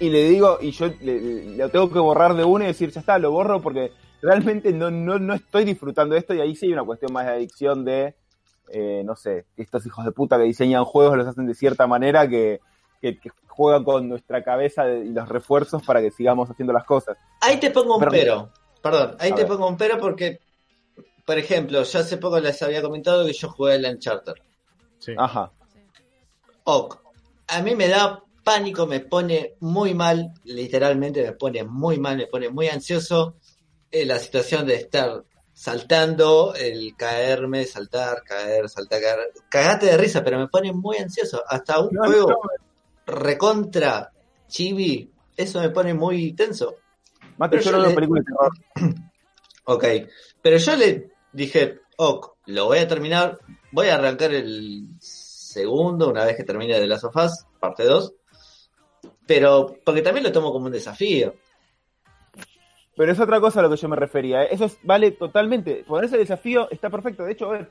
Y le digo, y yo le, le- lo tengo que borrar de uno y decir, ya está, lo borro porque realmente no, no, no estoy disfrutando esto y ahí sí hay una cuestión más de adicción de, eh, no sé, estos hijos de puta que diseñan juegos los hacen de cierta manera que, que, que juegan con nuestra cabeza de- y los refuerzos para que sigamos haciendo las cosas. Ahí te pongo un pero. Perdón, ahí A te ver. pongo un pero porque, por ejemplo, yo hace poco les había comentado que yo jugué el Uncharted. Sí. Ajá. Ok. A mí me da pánico, me pone muy mal, literalmente me pone muy mal, me pone muy ansioso eh, la situación de estar saltando, el caerme, saltar, caer, saltar, caer. Cagate de risa, pero me pone muy ansioso. Hasta un No, juego no, recontra chibi, eso me pone muy tenso. Mate, Pero yo no le- películas de terror. Ok, pero yo le dije, ok, lo voy a terminar, voy a arrancar el segundo una vez que termine de Last of Us, parte 2, pero porque también lo tomo como un desafío. Pero es otra cosa a lo que yo me refería. ¿eh? Eso es- vale totalmente. Ponerse desafío está perfecto. De hecho, a ver,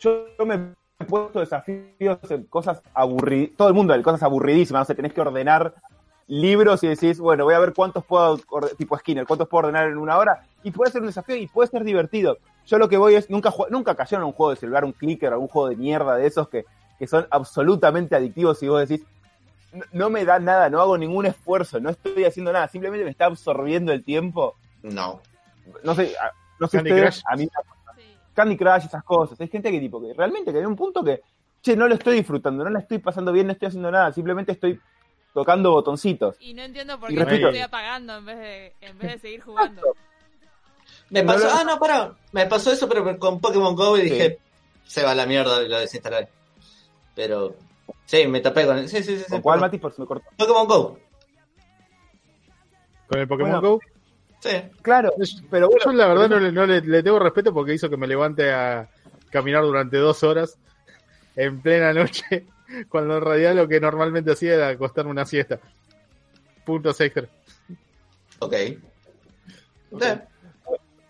yo, me he puesto desafíos en cosas aburridas. Todo el mundo en cosas aburridísimas. O sea, tenés que ordenar libros y decís, bueno, voy a ver cuántos puedo, tipo Skinner, cuántos puedo ordenar en una hora. Y puede ser un desafío y puede ser divertido. Yo lo que voy es, nunca, nunca cayeron en un juego de celular, un clicker, algún juego de mierda de esos que, que son absolutamente adictivos y vos decís, no, me da nada, no hago ningún esfuerzo, no estoy haciendo nada, simplemente me está absorbiendo el tiempo No. no sé, no sé Candy ustedes, Crush. a mí Sí. Candy Crush, esas cosas. Hay gente que tipo que realmente que hay un punto que, che, no lo estoy disfrutando, no la estoy pasando bien, no estoy haciendo nada, simplemente estoy tocando botoncitos. Y no entiendo por Y qué me estoy apagando en vez de, en vez de seguir jugando. Me No pasó, ah, no, pará, me pasó eso, pero con Pokémon Go y dije, se va a la mierda y lo desinstalé. Pero, sí, me tapé con el, sí, sí, sí, sí, ¿Con cuál. Mati? Por si me corto. Pokémon Go, Con el Pokémon Bueno. Go. sí. Claro, pero bueno, Yo la verdad no, le, no le, le tengo respeto porque hizo que me levante a caminar durante dos horas en plena noche, cuando en realidad lo que normalmente hacía era acostarme una siesta. Puntos extra. Ok. Sí.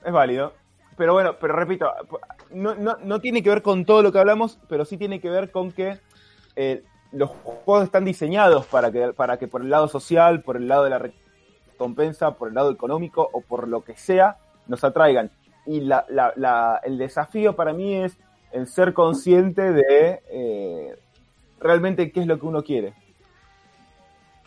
es válido. Pero bueno, pero repito, no, no, no tiene que ver con todo lo que hablamos, pero sí tiene que ver con que eh, los juegos están diseñados para que, para que por el lado social, por el lado de la recompensa, por el lado económico o por lo que sea, nos atraigan. Y la, el desafío para mí es el ser consciente de eh, realmente qué es lo que uno quiere.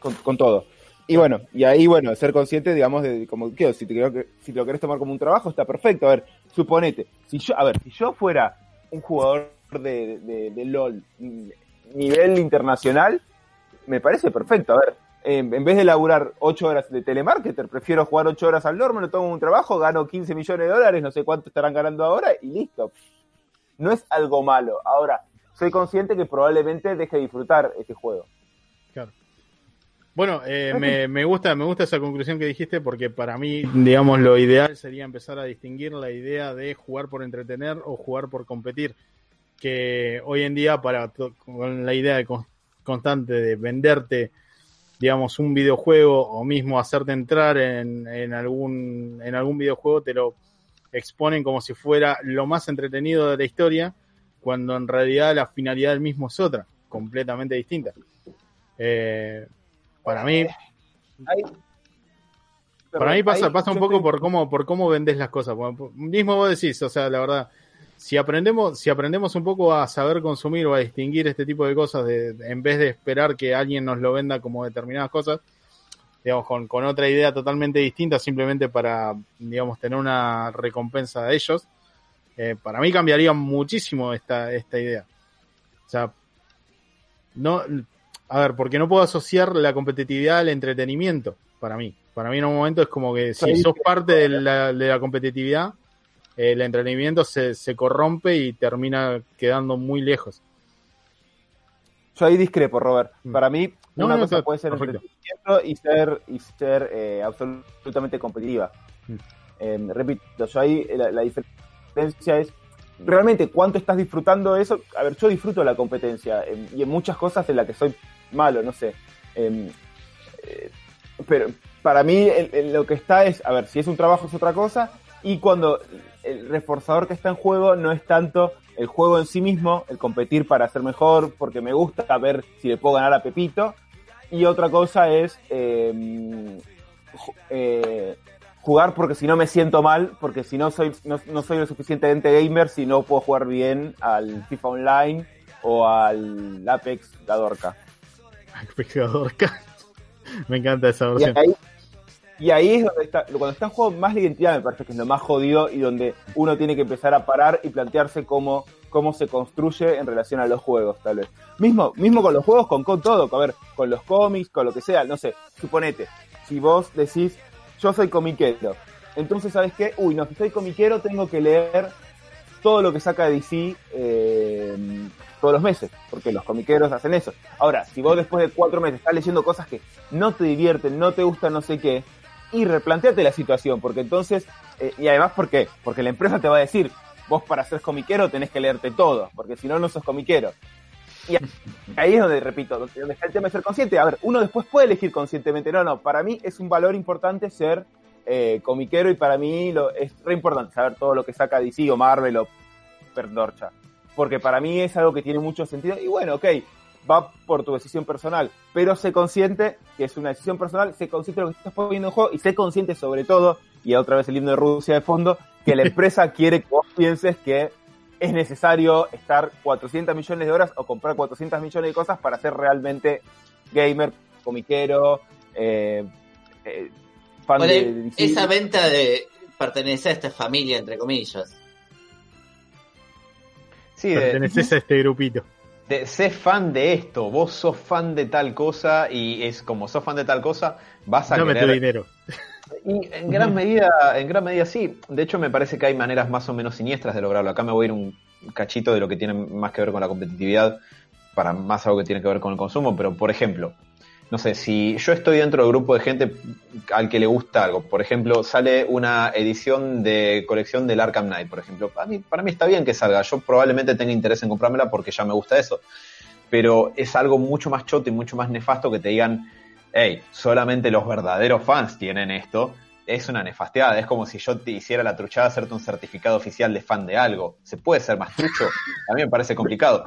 Con, todo. Y bueno, y ahí, bueno, ser consciente, digamos, de como que si te, si te lo querés tomar como un trabajo, está perfecto. A ver, suponete, si yo, a ver, si yo fuera un jugador de LOL mm, nivel internacional, me parece perfecto. A ver, en, vez de laburar 8 horas de telemarketer, prefiero jugar 8 horas al me lo tomo un trabajo, gano 15 millones de dólares, no sé cuánto estarán ganando ahora y listo. No es algo malo. Ahora, soy consciente que probablemente deje de disfrutar este juego. Claro. Bueno, eh, me, me gusta me gusta esa conclusión que dijiste porque para mí, digamos, lo ideal sería empezar a distinguir la idea de jugar por entretener o jugar por competir. Que hoy en día, para con la idea de con- constante de venderte digamos, un videojuego o mismo hacerte entrar en, en algún, en algún videojuego, te lo exponen como si fuera lo más entretenido de la historia, cuando en realidad la finalidad del mismo es otra, completamente distinta. Eh, para mí, para mí pasa, pasa un poco por cómo, por cómo vendes las cosas. Mismo vos decís, o sea, la verdad, si aprendemos, si aprendemos un poco a saber consumir o a distinguir este tipo de cosas, de, en vez de esperar que alguien nos lo venda como determinadas cosas, digamos, con, con otra idea totalmente distinta, simplemente para, digamos, tener una recompensa de ellos, eh, para mí cambiaría muchísimo esta, esta idea. O sea, no, a ver, porque no puedo asociar la competitividad al entretenimiento, para mí. Para mí en un momento es como que si sos parte de la, de la competitividad, el entretenimiento se, se corrompe y termina quedando muy lejos. Yo ahí discrepo, Robert. Mm. Para mí, No, una no, cosa puede ser perfecto. entretenimiento y ser, y ser eh, absolutamente competitiva. Mm. Eh, repito, yo ahí la, la diferencia es realmente cuánto estás disfrutando de eso. A ver, yo disfruto la competencia eh, y en muchas cosas en las que soy malo, no sé. Eh, eh, pero para mí el- el- lo que está es, a ver, si es un trabajo es otra cosa y cuando el reforzador que está en juego no es tanto el juego en sí mismo, el competir para ser mejor, porque me gusta ver si le puedo ganar a Pepito, y otra cosa es eh, ju- eh, jugar porque si no me siento mal, porque si no soy, no, no soy lo suficientemente gamer, si no puedo jugar bien al FIFA Online o al Apex la Dorca. Pecador. Me encanta esa Y versión. ahí, y ahí es donde está, cuando está en juego más la identidad me parece que es lo más jodido y donde uno tiene que empezar a parar y plantearse cómo, cómo se construye en relación a los juegos, tal vez. Mismo, mismo con los juegos, con, con todo, a ver, con los cómics, con lo que sea, no sé, suponete, si vos decís, yo soy comiquero, entonces, ¿sabes qué? Uy, no, si soy comiquero tengo que leer todo lo que saca DC eh, todos los meses, porque los comiqueros hacen eso. Ahora, si vos después de cuatro meses estás leyendo cosas que no te divierten, no te gustan, no sé qué, y replanteate la situación, porque entonces, eh, y además, ¿por qué? Porque la empresa te va a decir, vos para ser comiquero tenés que leerte todo, porque si no, no sos comiquero. Y ahí es donde, repito, donde está el tema de ser consciente. A ver, uno después puede elegir conscientemente. No, no, para mí es un valor importante ser eh, comiquero y para mí lo, es re importante saber todo lo que saca DC o Marvel o Perdorcha. Porque para mí es algo que tiene mucho sentido. Y bueno, ok, va por tu decisión personal, pero sé consciente que es una decisión personal, sé consciente de lo que estás poniendo en juego y sé consciente sobre todo, y otra vez el himno de Rusia de fondo, que la empresa quiere que vos pienses que es necesario estar 400 millones de horas o comprar 400 millones de cosas para ser realmente gamer, comiquero, eh, eh, fan Por de, esa venta de pertenecer a esta familia, entre comillas. Sí, de, Perteneces a este grupito. De- sé fan de esto, vos sos fan de tal cosa y es como sos fan de tal cosa, vas a querer dinero. Y en gran medida, en gran medida sí. De hecho, me parece que hay maneras más o menos siniestras de lograrlo. Acá me voy a ir un cachito de lo que tiene más que ver con la competitividad, para más algo que tiene que ver con el consumo. Pero, por ejemplo, no sé, si yo estoy dentro del grupo de gente al que le gusta algo, por ejemplo, sale una edición de colección del Arkham Knight, por ejemplo, para mí, para mí está bien que salga. Yo probablemente tenga interés en comprármela porque ya me gusta eso. Pero es algo mucho más choto y mucho más nefasto que te digan, hey, solamente los verdaderos fans tienen esto, es una nefasteada. Es como si yo te hiciera la truchada hacerte un certificado oficial de fan de algo. ¿Se puede ser más trucho? A mí me parece complicado.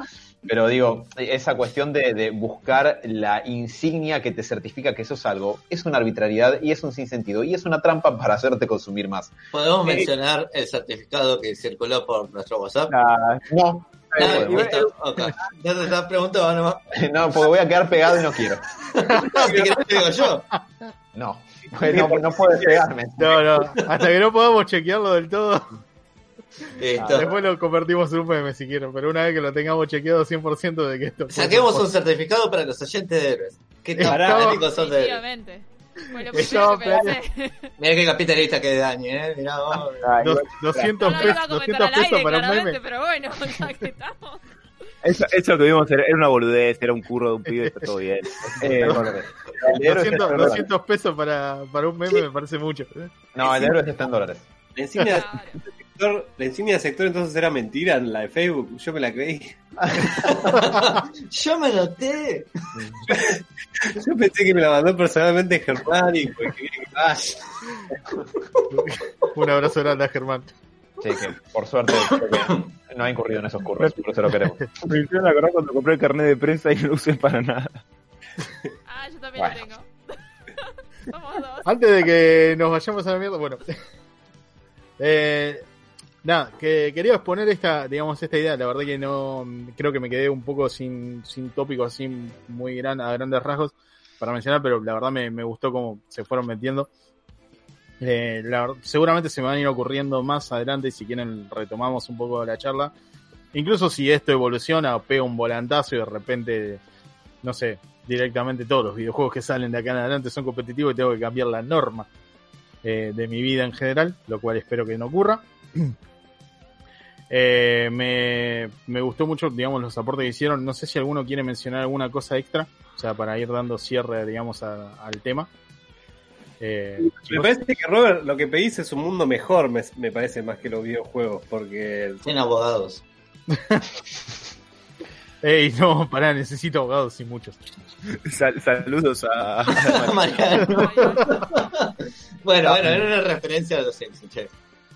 Pero digo, esa cuestión de, de buscar la insignia que te certifica que eso es algo, es una arbitrariedad y es un sinsentido y es una trampa para hacerte consumir más. ¿Podemos mencionar el certificado que circuló por nuestro WhatsApp? Ah, No, Ah, podemos. listo, ok. Ya te estás preguntando no, porque voy a quedar pegado y no quiero. Si querés te digo yo. No, no, no puedes pegarme. No, no, hasta que no podamos chequearlo del todo, Listo. después lo convertimos en un meme si quieren, pero una vez que lo tengamos chequeado 100% de que esto... Saquemos un certificado para los oyentes de héroes. ¿Qué fanáticos son de héroes? Estaba primero que. Mirá qué capitalista que es Dani, eh. Mirá vos. Dos- igual- 200 No lo iba a pesos, comentar 200 al aire, pesos para un claramente, meme. pero bueno, ya que estamos. Eso, eso que vimos era, una boludez, era un curro de un pibe, está todo bien. Eh, bueno, El de héroes 200, está en dólares. 200 pesos para, para un meme me parece mucho. ¿eh? No, el de héroes está en dólares. La insignia sector, la insignia de sector entonces era mentira en la de Facebook. Yo me la creí. Yo me noté. Yo pensé que me la mandó personalmente Germán y pues quería que vaya. Un abrazo grande a Germán. Sí, que por suerte no ha incurrido en esos curros, por eso lo queremos. Me hicieron acordar cuando compré el carnet de prensa y no lo usé para nada. Ah, yo también Bueno. lo tengo. Somos dos. Antes de que nos vayamos a la mierda, bueno. Eh, nada, que quería exponer esta, digamos, esta idea. La verdad que no, creo que me quedé un poco sin, sin tópicos así muy gran, a grandes rasgos para mencionar, pero la verdad me, me gustó cómo se fueron metiendo. Eh, la seguramente se me van a ir ocurriendo más adelante y si quieren retomamos un poco la charla. Incluso si esto evoluciona pega un volantazo y de repente, no sé, directamente todos los videojuegos que salen de acá en adelante son competitivos y tengo que cambiar la norma eh, de mi vida en general, lo cual espero que no ocurra. Eh, me, me gustó mucho, digamos, los aportes que hicieron. No sé si alguno quiere mencionar alguna cosa extra, o sea, para ir dando cierre, digamos, a- al tema. Eh, Me parece que Robert, lo que pedís es un mundo mejor, me, me parece, más que los videojuegos, porque Tienen abogados. Ey, no, pará, necesito abogados y muchos. Sal- saludos a. Mariano. Bueno, bueno, era una referencia a los Simpsons, che.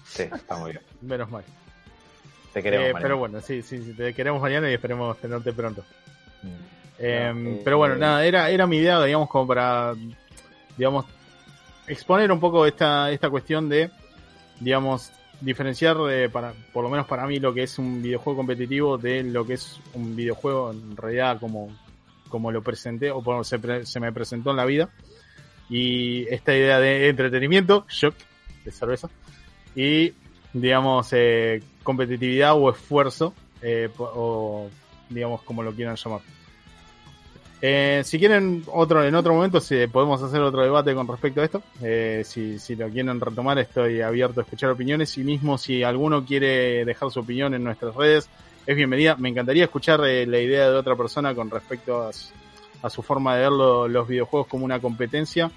Sí, está muy bien. Menos mal. Te queremos, Eh, Mariano. pero bueno, sí, sí, sí, te queremos mañana y esperemos tenerte pronto. Mm. Eh, eh, pero bueno, eh. nada, era, era mi idea, digamos, como para, digamos, exponer un poco esta, esta cuestión de, digamos, diferenciar, eh, para, por lo menos para mí, lo que es un videojuego competitivo de lo que es un videojuego en realidad como, como lo presenté o como se, pre- se me presentó en la vida. Y esta idea de entretenimiento, shock, de cerveza, y, digamos, eh, competitividad o esfuerzo, eh, o digamos como lo quieran llamar. Eh, si quieren otro en otro momento si podemos hacer otro debate con respecto a esto Eh, si, si lo quieren retomar estoy abierto a escuchar opiniones y mismo si alguno quiere dejar su opinión en nuestras redes es bienvenida me encantaría escuchar eh, la idea de otra persona con respecto a, su- a su forma de ver lo- los videojuegos como una competencia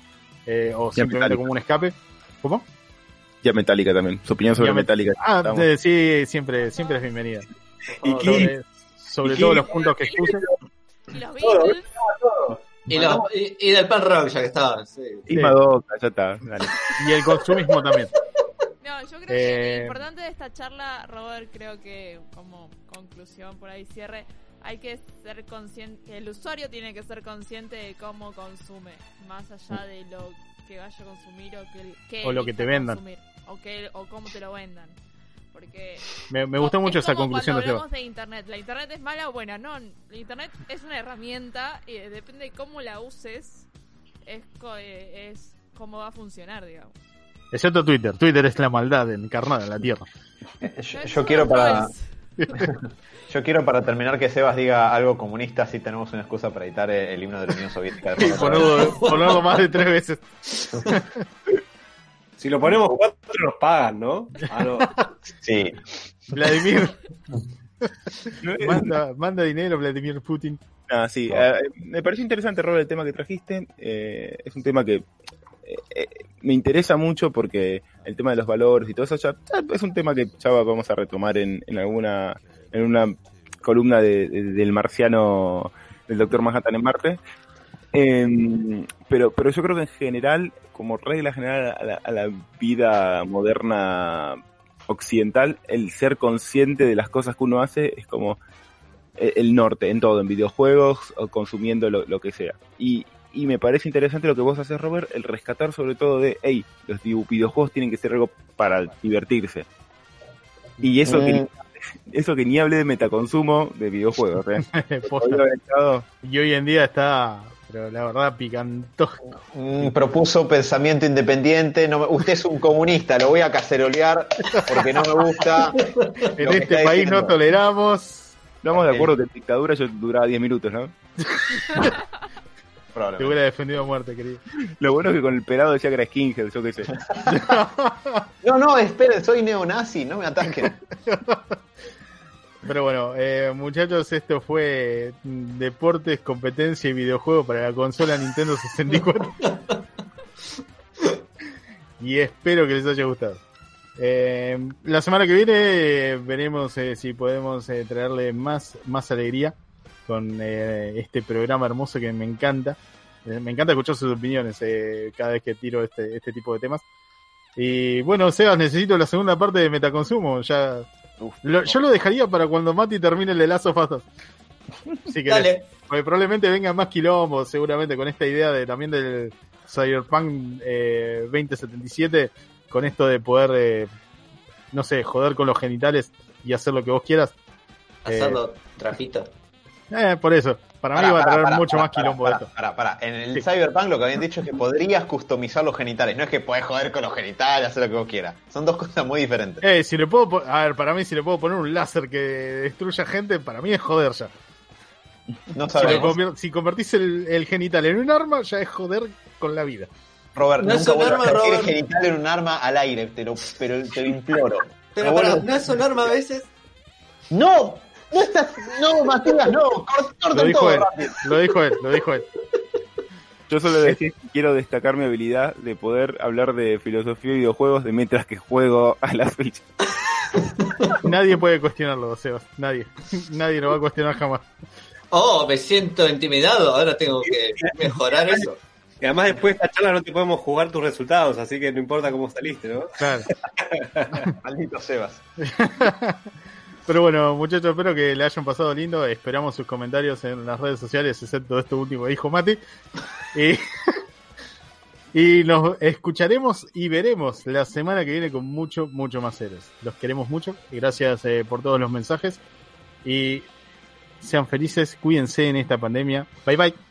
eh, o simplemente Metallica. como un escape ¿cómo? Ya Metallica también. Su opinión sobre Met- Metallica. ah eh, sí siempre siempre es bienvenida ¿Y qué? sobre, sobre ¿Y todos los puntos que expuse Y los Beatles. Y, los- y, y del pan rock, ya que estaban. Sí. Y Sí. Madoka, ya está. Dale. y el consumismo también No, yo creo Eh, que lo importante de esta charla, Robert, creo que como conclusión por ahí cierre, hay que ser consciente, que el usuario tiene que ser consciente de cómo consume, más allá de lo que vaya a consumir o que, que O lo que te vendan. consumir, o que o cómo te lo vendan. Porque me, me gustó es mucho esa como conclusión de cuando hablamos de internet, la internet es mala o buena, no, la internet es una herramienta y depende de cómo la uses es co- eh, es cómo va a funcionar, digamos. Excepto Twitter. Twitter es la maldad encarnada en la Tierra. Eh, Yo, quiero para yo quiero para terminar que Sebas diga algo comunista así tenemos una excusa para editar el, el himno de la Unión Soviética. Ponerlo, ponerlo más de tres veces. si lo ponemos cuatro nos pagan, ¿no? Ah, no. Sí, Vladimir, manda, manda dinero Vladimir Putin. Ah, sí. eh, me pareció interesante, Robert, el tema que trajiste. Eh, es un tema que eh, eh, me interesa mucho porque el tema de los valores y todo eso ya, ya es un tema que ya va- vamos a retomar en, en alguna en una columna de- de- del marciano del Doctor Manhattan en Marte. Em, pero, pero yo creo que en general, como regla general a la, a la vida moderna occidental, el ser consciente de las cosas que uno hace es como el el norte en todo, en videojuegos o consumiendo lo, lo que sea. Y, y me parece interesante lo que vos haces, Robert, el rescatar sobre todo de, hey, los videojuegos tienen que ser algo para divertirse. Y eso, que, eso que ni hable de metaconsumo de videojuegos, ¿eh? Y hoy en día está, pero la verdad, picantosco. Mm, propuso pensamiento independiente. No me- usted es un comunista, lo voy a cacerolear porque no me gusta. En este país diciendo. no toleramos. Estamos de acuerdo que en dictadura yo duraba 10 minutos, ¿no? Te hubiera defendido a muerte, querido. Lo bueno es que con el pelado decía que era skinhead, yo qué sé. No, no, espere, soy neonazi, no me ataquen. Pero bueno, eh, muchachos, esto fue deportes, competencia y videojuego para la consola Nintendo 64. y espero que les haya gustado. Eh, la semana que viene eh, veremos eh, si podemos traerle más, más alegría con eh, este programa hermoso que me encanta. Me encanta escuchar sus opiniones cada vez que tiro este, este tipo de temas. Y bueno, Sebas, necesito la segunda parte de Metaconsumo. Ya, Uf, lo- yo lo dejaría para cuando Mati termine el de Us 2. Si. Dale. Porque probablemente vengan más quilombos, seguramente, con esta idea de también del Cyberpunk eh, 2077, con esto de poder, eh, no sé, joder con los genitales y hacer lo que vos quieras. Hacerlo trapito. Eh, por eso, para mí va a traer mucho más quilombo pará, de esto. pará, pará. En el Sí. Cyberpunk lo que habían dicho es que podrías customizar los genitales. No es que podés joder con los genitales, hacer lo que vos quieras. Son dos cosas muy diferentes. Eh, si le puedo, a ver, para mí si le puedo poner un láser que destruya gente, para mí es joder ya. No Si, sabemos. convier- si convertís el, el genital en un arma, ya es joder con la vida. Robert, No es nunca un vuelvas arma, a convertir el Robert. genital en un arma al aire, te lo, pero te lo imploro. Pero No para, ¿no es un arma a veces? ¡No! ¡No estás! ¡No, Matías, no! Cort- Lo ¡Corten dijo todo él, rápido! lo dijo él, lo dijo él. Yo solo que quiero destacar mi habilidad de poder hablar de filosofía y videojuegos de mientras que juego a la Switch. Nadie puede cuestionarlo, Sebas. Nadie. Nadie lo va a cuestionar jamás. Oh, me siento intimidado. Ahora tengo que mejorar eso. Y además después de esta charla no te podemos jugar tus resultados, así que no importa cómo saliste, ¿no? Claro. Maldito Sebas. Pero bueno, muchachos, espero que le hayan pasado lindo. Esperamos sus comentarios en las redes sociales, excepto esto último dijo Mati. Y, y nos escucharemos y veremos la semana que viene con mucho, mucho más héroes. Los queremos mucho y gracias eh, por todos los mensajes. Y sean felices, cuídense en esta pandemia. Bye bye.